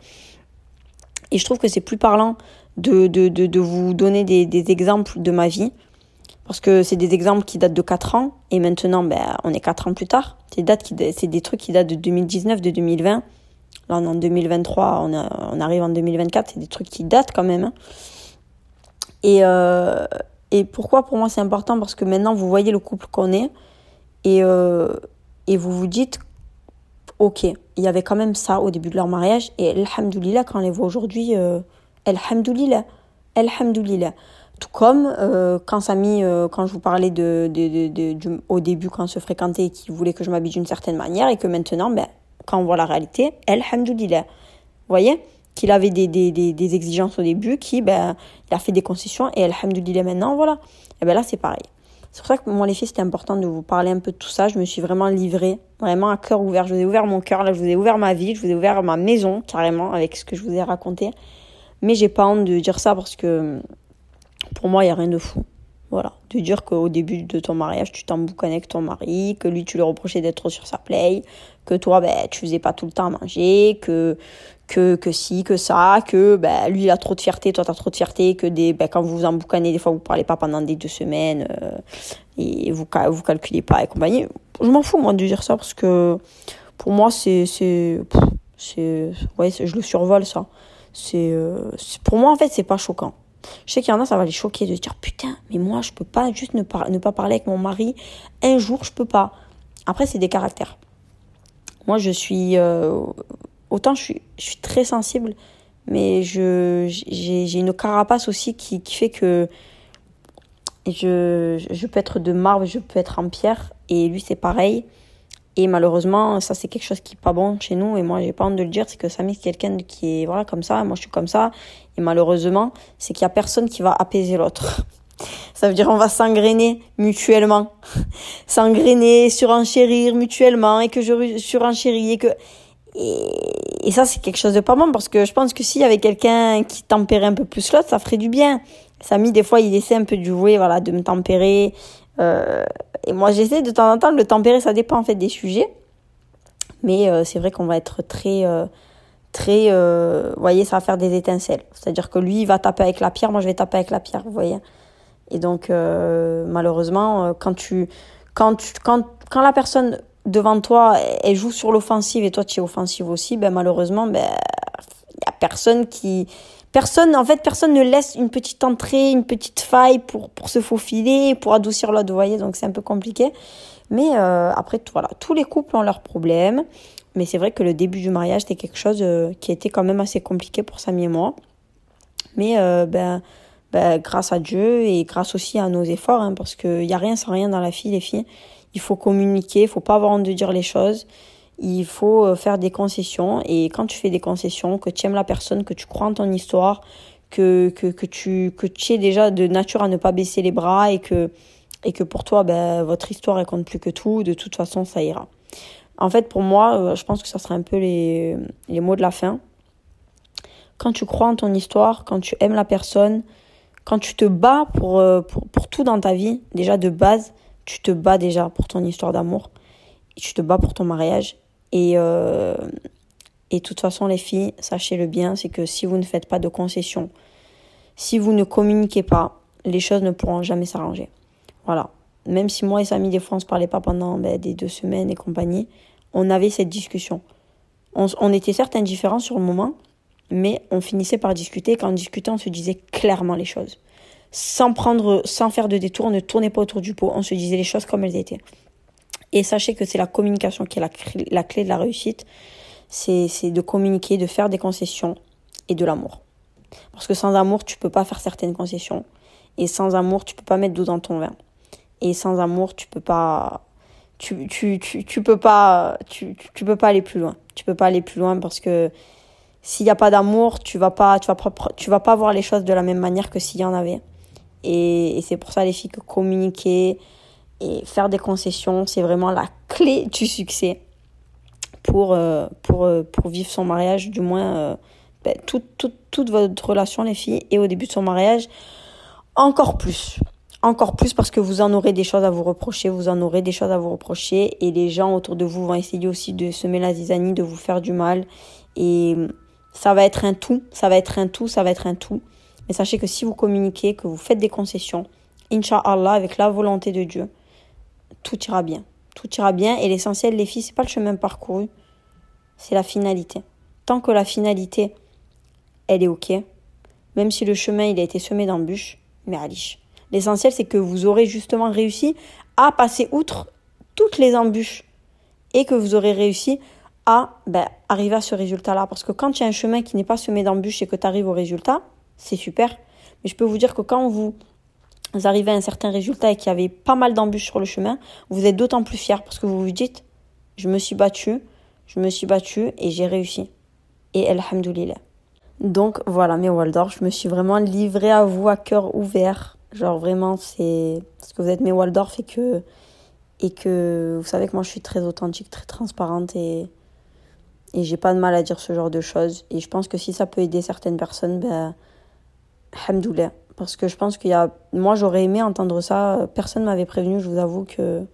Et je trouve que c'est plus parlant de, de, de, de vous donner des, des exemples de ma vie parce que c'est des exemples qui datent de 4 ans et maintenant ben on est 4 ans plus tard. C'est des des trucs qui datent de 2019, de 2020. Là on est en 2023, on, on arrive en 2024, c'est des trucs qui datent quand même. Hein. Et euh, et pourquoi pour moi c'est important? Parce que maintenant vous voyez le couple qu'on est et euh, et vous vous dites OK, il y avait quand même ça au début de leur mariage et alhamdoulillah quand on les voit aujourd'hui euh, alhamdoulillah alhamdoulillah tout comme euh, quand Samy, euh, quand je vous parlais de, de, de, au début quand on se fréquentait, qui voulait que je m'habille d'une certaine manière et que maintenant, ben, quand on voit la réalité, elle, Vous voyez qu'il avait des, des, des, exigences au début, qui, ben, il a fait des concessions et alhamdoulilah maintenant, voilà. Et ben là, c'est pareil. C'est pour ça que moi, les filles, c'était important de vous parler un peu de tout ça. Je me suis vraiment livrée, vraiment à cœur ouvert. Je vous ai ouvert mon cœur, là, je vous ai ouvert ma vie, je vous ai ouvert ma maison, carrément, avec ce que je vous ai raconté. Mais j'ai pas honte de dire ça parce que pour moi, il n'y a rien de fou. Voilà. De dire qu'au début de ton mariage, tu t'emboucanais avec ton mari, que lui, tu lui reprochais d'être trop sur sa play, que toi, ben, tu faisais pas tout le temps à manger, que, que, que si, que ça, que ben, lui, il a trop de fierté, toi, tu as trop de fierté, que des, ben, quand vous vous emboucanez, des fois, vous parlez pas pendant des deux semaines, euh, et vous, vous calculez pas et compagnie. Je m'en fous, moi, de dire ça, parce que pour moi, c'est, c'est, c'est, ouais, je le survole, ça. C'est, euh, pour moi, en fait, c'est pas choquant. Je sais qu'il y en a, ça va les choquer de dire putain, mais moi, je peux pas juste ne pas, ne pas parler avec mon mari. Un jour, je peux pas. Après, c'est des caractères. Moi, je suis. Euh, autant je suis, je suis très sensible, mais j'ai, une carapace aussi qui, qui fait que je, je peux être de marbre, je peux être en pierre. Et lui, c'est pareil. Et malheureusement, ça c'est quelque chose qui est pas bon chez nous. Et moi, j'ai pas honte de le dire, c'est que Samy c'est quelqu'un qui est voilà comme ça. Moi, je suis comme ça. Et malheureusement, c'est qu'il y a personne qui va apaiser l'autre. Ça veut dire on va s'engrainer mutuellement, s'engrainer, surenchérir mutuellement et que je surenchéris et que et, ça c'est quelque chose de pas bon parce que je pense que s'il y avait quelqu'un qui tempérait un peu plus l'autre, ça ferait du bien. Samy des fois il essaie un peu de jouer, voilà, de me tempérer. Euh, et moi, j'essaie de temps en temps de le tempérer, ça dépend en fait des sujets. Mais euh, c'est vrai qu'on va être très, euh, très, vous voyez, ça va faire des étincelles. C'est-à-dire que lui, il va taper avec la pierre, moi, je vais taper avec la pierre, vous voyez. Et donc, malheureusement, quand tu, quand tu, quand, quand la personne devant toi, elle joue sur l'offensive et toi, tu es offensive aussi, ben malheureusement, ben, il y a personne qui, personne, en fait, personne ne laisse une petite entrée, une petite faille pour, pour se faufiler, pour adoucir l'autre, vous voyez, donc c'est un peu compliqué. Mais euh, après, voilà, tous les couples ont leurs problèmes. Mais c'est vrai que le début du mariage, c'était quelque chose euh, qui était quand même assez compliqué pour Samy et moi. Mais euh, ben, ben, grâce à Dieu et grâce aussi à nos efforts, hein, parce qu'il n'y a rien sans rien dans la fille, les filles. Il faut communiquer, il faut pas avoir honte de dire les choses il faut euh, faire des concessions. Et quand tu fais des concessions, que tu aimes la personne, que tu crois en ton histoire, que, que, que, tu, que tu es déjà de nature à ne pas baisser les bras et que, et que pour toi, ben, votre histoire, elle compte plus que tout, de toute façon, ça ira. En fait, pour moi, euh, je pense que ça serait un peu les, les mots de la fin. Quand tu crois en ton histoire, quand tu aimes la personne, quand tu te bats pour, euh, pour, pour tout dans ta vie, déjà de base, tu te bats déjà pour ton histoire d'amour, tu te bats pour ton mariage, et, euh, et de toute façon, les filles, sachez-le bien, c'est que si vous ne faites pas de concessions, si vous ne communiquez pas, les choses ne pourront jamais s'arranger. Voilà. Même si moi et Samy, des fois, on se parlait pas pendant ben, des deux semaines et compagnie, on avait cette discussion. On, était certes indifférents sur le moment, mais on finissait par discuter. Quand on discutait, on se disait clairement les choses. Sans prendre, sans faire de détour, on ne tournait pas autour du pot, on se disait les choses comme elles étaient. Et sachez que c'est la communication qui est la, clé de la réussite. C'est de communiquer, de faire des concessions et de l'amour. Parce que sans amour, tu peux pas faire certaines concessions. Et sans amour, tu peux pas mettre d'eau dans ton vin. Et sans amour, tu peux pas tu, tu, tu, tu peux pas tu, tu peux pas aller plus loin. Tu peux pas aller plus loin parce que s'il n'y a pas d'amour, tu vas pas tu vas pas tu vas pas voir les choses de la même manière que s'il y en avait. Et, et c'est pour ça les filles que communiquer, et faire des concessions, c'est vraiment la clé du succès pour, euh, pour, euh, pour vivre son mariage, du moins euh, ben, toute, toute, toute votre relation, les filles, et au début de son mariage, encore plus. Encore plus parce que vous en aurez des choses à vous reprocher, vous en aurez des choses à vous reprocher, et les gens autour de vous vont essayer aussi de semer la zizanie, de vous faire du mal, et ça va être un tout, ça va être un tout, ça va être un tout. Mais sachez que si vous communiquez, que vous faites des concessions, Inch'Allah, avec la volonté de Dieu, tout ira bien. Tout ira bien et l'essentiel, les filles, c'est pas le chemin parcouru, c'est la finalité. Tant que la finalité, elle est ok, même si le chemin il a été semé d'embûches, mais alish. L'essentiel, c'est que vous aurez justement réussi à passer outre toutes les embûches et que vous aurez réussi à ben, arriver à ce résultat-là. Parce que quand il y a un chemin qui n'est pas semé d'embûches et que tu arrives au résultat, c'est super. Mais je peux vous dire que quand vous vous à un certain résultat et qu'il y avait pas mal d'embûches sur le chemin, vous êtes d'autant plus fier parce que vous vous dites, je me suis battu, je me suis battu et j'ai réussi. Et alhamdoulilah. Donc voilà mes Waldorf, je me suis vraiment livrée à vous à cœur ouvert. Genre vraiment c'est parce que vous êtes mes Waldorf et que et que vous savez que moi je suis très authentique, très transparente et et j'ai pas de mal à dire ce genre de choses et je pense que si ça peut aider certaines personnes ben hamdoullah parce que je pense qu'il y a moi j'aurais aimé entendre ça, personne m'avait prévenu, je vous avoue que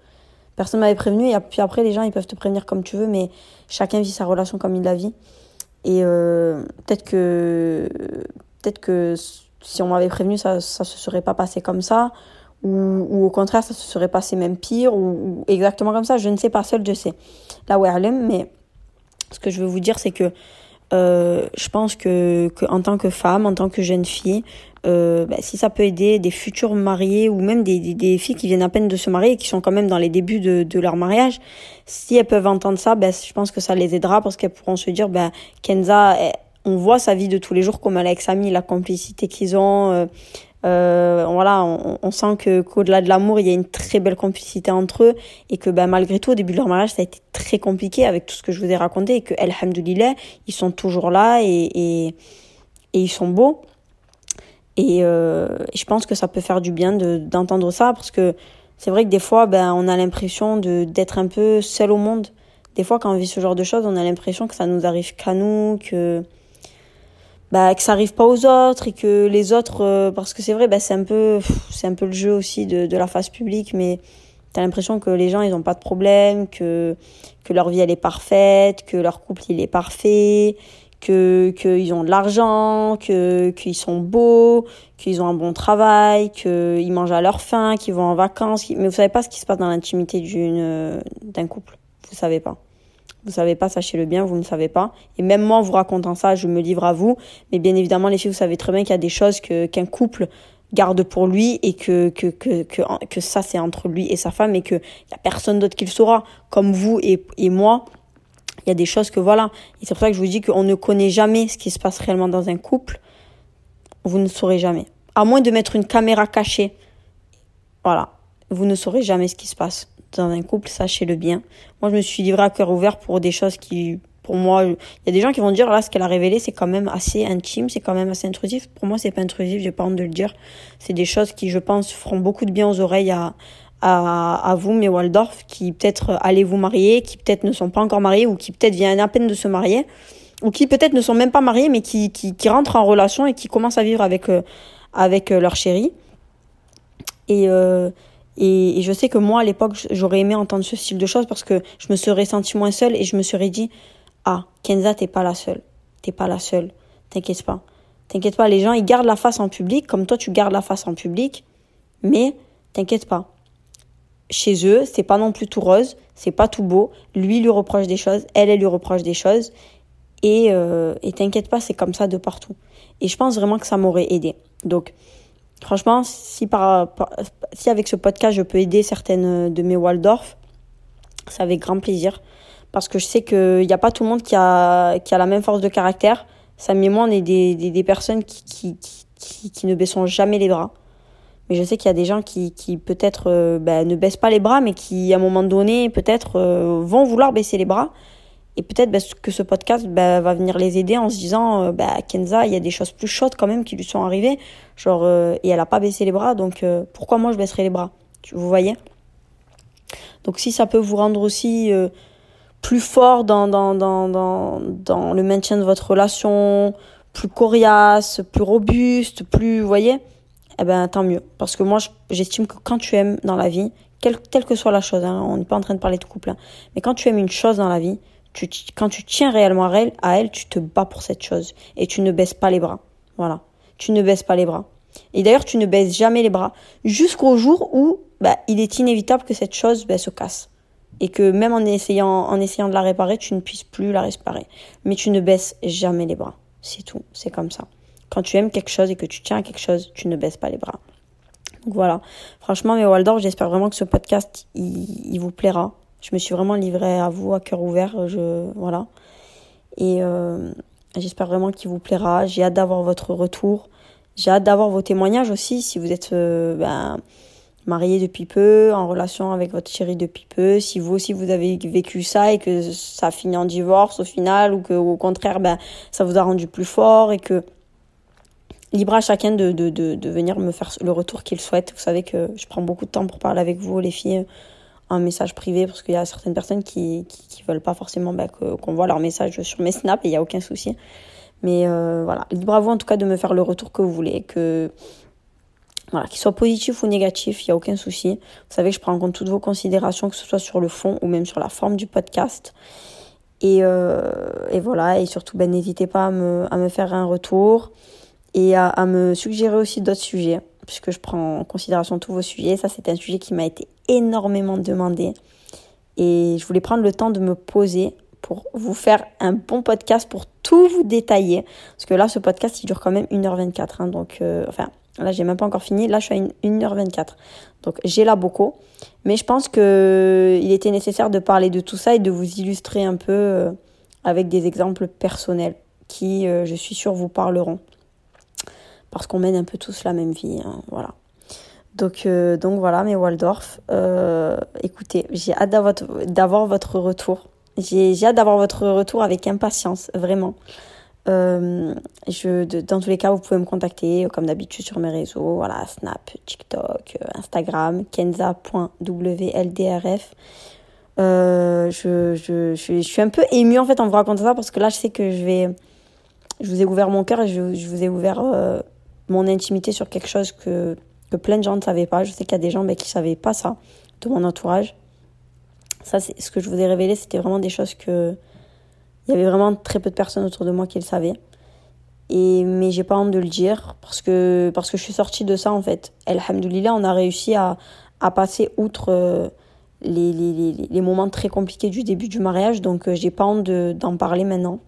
personne m'avait prévenu. Et puis après les gens ils peuvent te prévenir comme tu veux mais chacun vit sa relation comme il la vit. Et euh, peut-être que peut-être que si on m'avait prévenu ça ça se serait pas passé comme ça. Ou, au contraire ça se serait passé même pire ou, exactement comme ça. Je ne sais pas seul je sais là où mais ce que je veux vous dire c'est que euh, je pense que, que en tant que femme en tant que jeune fille euh, bah, si ça peut aider des futurs mariés ou même des, des, des, filles qui viennent à peine de se marier et qui sont quand même dans les débuts de, de leur mariage, si elles peuvent entendre ça, bah, je pense que ça les aidera parce qu'elles pourront se dire, bah, Kenza, on voit sa vie de tous les jours comme elle est avec Samy, la complicité qu'ils ont. Euh, euh, voilà, on, on, sent que qu'au-delà de l'amour, il y a une très belle complicité entre eux et que bah, malgré tout, au début de leur mariage, ça a été très compliqué avec tout ce que je vous ai raconté et que, alhamdoulilah, ils sont toujours là et, et, et ils sont beaux. Et euh, je pense que ça peut faire du bien d'entendre ça parce que c'est vrai que des fois, ben, on a l'impression d'être un peu seul au monde. Des fois, quand on vit ce genre de choses, on a l'impression que ça nous arrive qu'à nous, que, bah, que ça arrive pas aux autres et que les autres, euh, parce que c'est vrai, ben, c'est un peu, c'est un peu le jeu aussi de, de la face publique, mais t'as l'impression que les gens, ils ont pas de problème, que, que leur vie, elle est parfaite, que leur couple, il est parfait, que qu'ils ont de l'argent, que qu'ils sont beaux, qu'ils ont un bon travail, qu'ils mangent à leur faim, qu'ils vont en vacances. Mais vous savez pas ce qui se passe dans l'intimité d'une d'un couple. Vous savez pas. Vous savez pas, sachez-le bien, vous ne savez pas. Et même moi, en vous racontant ça, je me livre à vous. Mais bien évidemment, les filles, vous savez très bien qu'il y a des choses que qu'un couple garde pour lui et que que que que, que ça c'est entre lui et sa femme et que y a personne d'autre qui le saura comme vous et et moi il y a des choses que voilà. Et c'est pour ça que je vous dis qu'on ne connaît jamais ce qui se passe réellement dans un couple. Vous ne saurez jamais. À moins de mettre une caméra cachée. Voilà. Vous ne saurez jamais ce qui se passe dans un couple, sachez-le bien. Moi, je me suis livrée à cœur ouvert pour des choses qui, pour moi, il y a des gens qui vont dire, là, ce qu'elle a révélé, c'est quand même assez intime, c'est quand même assez intrusif. Pour moi, c'est pas intrusif, j'ai pas honte de le dire. C'est des choses qui, je pense, feront beaucoup de bien aux oreilles à, à, vous, mes Waldorf, qui peut-être allez vous marier, qui peut-être ne sont pas encore mariés ou qui peut-être viennent à peine de se marier ou qui peut-être ne sont même pas mariés mais qui, qui, qui rentrent en relation et qui commencent à vivre avec, euh, avec euh, leur chéri. Et, euh, et, je sais que moi, à l'époque, j'aurais aimé entendre ce style de choses parce que je me serais sentie moins seule et je me serais dit, ah, Kenza, t'es pas la seule. T'es pas la seule. T'inquiète pas. T'inquiète pas, les gens, ils gardent la face en public comme toi, tu gardes la face en public. Mais t'inquiète pas chez eux, c'est pas non plus tout rose, c'est pas tout beau. Lui lui reproche des choses, elle elle lui reproche des choses. Et euh, et t'inquiète pas, c'est comme ça de partout. Et je pense vraiment que ça m'aurait aidé. Donc franchement, si par, si avec ce podcast je peux aider certaines de mes Waldorf, c'est avec grand plaisir parce que je sais qu'il n'y a pas tout le monde qui a qui a la même force de caractère. Sam et moi, on est des, des, des personnes qui, qui, qui, qui ne baissons jamais les bras. Mais je sais qu'il y a des gens qui, qui peut-être euh, bah, ne baissent pas les bras, mais qui, à un moment donné, peut-être euh, vont vouloir baisser les bras. Et peut-être bah, que ce podcast bah, va venir les aider en se disant euh, bah, Kenza, il y a des choses plus chaudes quand même qui lui sont arrivées. Genre, et elle n'a pas baissé les bras, donc pourquoi moi je baisserai les bras? Vous voyez? Donc si ça peut vous rendre aussi plus fort dans, dans, dans, dans, dans le maintien de votre relation, plus coriace, plus robuste, plus, vous voyez? Eh ben tant mieux. Parce que moi, j'estime que quand tu aimes dans la vie, quelle, que soit la chose, hein, on n'est pas en train de parler de couple, hein, mais quand tu aimes une chose dans la vie, quand tu tiens réellement à elle, à elle, tu te bats pour cette chose et tu ne baisses pas les bras. Voilà, tu ne baisses pas les bras. Et d'ailleurs, tu ne baisses jamais les bras jusqu'au jour où bah, il est inévitable que cette chose bah, se casse et que même en essayant, en essayant de la réparer, tu ne puisses plus la réparer. Mais tu ne baisses jamais les bras. C'est tout, c'est comme ça. Quand tu aimes quelque chose et que tu tiens à quelque chose, tu ne baisses pas les bras. Donc voilà. Franchement, mes Waldorf, j'espère vraiment que ce podcast, il, vous plaira. Je me suis vraiment livrée à vous à cœur ouvert. Je, voilà. Et euh, j'espère vraiment qu'il vous plaira. J'ai hâte d'avoir votre retour. J'ai hâte d'avoir vos témoignages aussi. Si vous êtes euh, ben, marié depuis peu, en relation avec votre chéri depuis peu, si vous aussi vous avez vécu ça et que ça finit en divorce au final ou que au contraire ben ça vous a rendu plus fort et que libre à chacun de, de, de, de venir me faire le retour qu'il souhaite. Vous savez que je prends beaucoup de temps pour parler avec vous les filles en message privé parce qu'il y a certaines personnes qui, qui, veulent pas forcément ben, qu'on voit leur message sur mes snaps et il y a aucun souci. Mais euh, voilà, libre à vous en tout cas de me faire le retour que vous voulez, que voilà, qu'il soit positif ou négatif, il n'y a aucun souci. Vous savez que je prends en compte toutes vos considérations, que ce soit sur le fond ou même sur la forme du podcast. Et, euh, et voilà, et surtout, ben, n'hésitez pas à me, à me faire un retour et à me suggérer aussi d'autres sujets, puisque je prends en considération tous vos sujets. Ça, c'est un sujet qui m'a été énormément demandé. Et je voulais prendre le temps de me poser pour vous faire un bon podcast, pour tout vous détailler. Parce que là, ce podcast, il dure quand même 1h24. Hein, donc, euh, enfin, Là, j'ai même pas encore fini. Là, je suis à 1h24. Donc, j'ai là beaucoup. Mais je pense qu'il était nécessaire de parler de tout ça et de vous illustrer un peu euh, avec des exemples personnels qui, euh, je suis sûre, vous parleront. Parce qu'on mène un peu tous la même vie. Hein, voilà. Donc, euh, donc voilà, mes Waldorf. écoutez, j'ai hâte d'avoir votre retour. J'ai hâte d'avoir votre retour avec impatience, vraiment. Euh, je, dans tous les cas, vous pouvez me contacter comme d'habitude sur mes réseaux, voilà, Snap, TikTok, euh, Instagram, kenza.wldrf. Euh, je, je, je, suis un peu émue en fait en vous racontant ça parce que là, je sais que je vais. Je vous ai ouvert mon cœur et je, je vous ai ouvert euh, mon intimité sur quelque chose que, que plein de gens ne savaient pas. Je sais qu'il y a des gens mais, qui ne savaient pas ça de mon entourage. Ça, c'est ce que je vous ai révélé, c'était vraiment des choses que il y avait vraiment très peu de personnes autour de moi qui le savaient. Et, mais j'ai pas honte de le dire parce que, parce que je suis sortie de ça en fait. Alhamdoulilah, on a réussi à, à passer outre euh, les, les, les, les, moments très compliqués du début du mariage. Donc euh, j'ai pas honte d'en parler maintenant.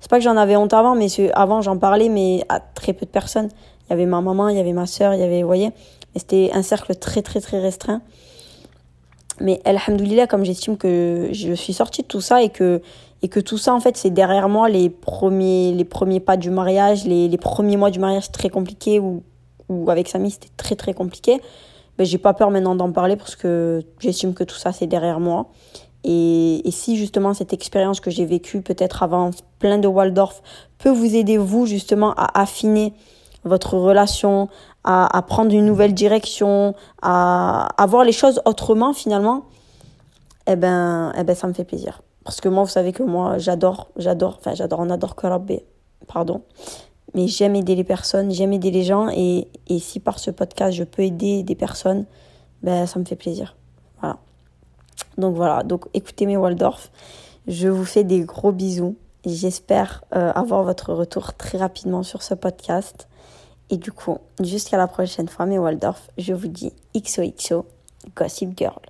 C'est pas que j'en avais honte avant, mais avant j'en parlais, mais à très peu de personnes. Il y avait ma maman, il y avait ma soeur, il y avait, vous voyez, c'était un cercle très très très restreint. Mais alhamdoulilah, comme j'estime que je suis sortie de tout ça et que et que tout ça en fait c'est derrière moi les premiers les premiers pas du mariage les, les premiers mois du mariage très compliqués ou ou avec Samy c'était très très compliqué. Ben j'ai pas peur maintenant d'en parler parce que j'estime que tout ça c'est derrière moi. Et, et si justement cette expérience que j'ai vécue peut-être avant plein de Waldorf peut vous aider vous justement à affiner votre relation à, prendre une nouvelle direction à, voir les choses autrement finalement eh ben eh ben ça me fait plaisir parce que moi, vous savez que moi, j'adore, j'adore, enfin, j'adore, on adore Korabé, pardon. Mais j'aime aider les personnes, j'aime aider les gens. Et, et si par ce podcast, je peux aider des personnes, ben, ça me fait plaisir. Voilà. Donc voilà, donc écoutez mes Waldorf. Je vous fais des gros bisous. J'espère euh, avoir votre retour très rapidement sur ce podcast. Et du coup, jusqu'à la prochaine fois, mes Waldorf, je vous dis XOXO, Gossip Girl.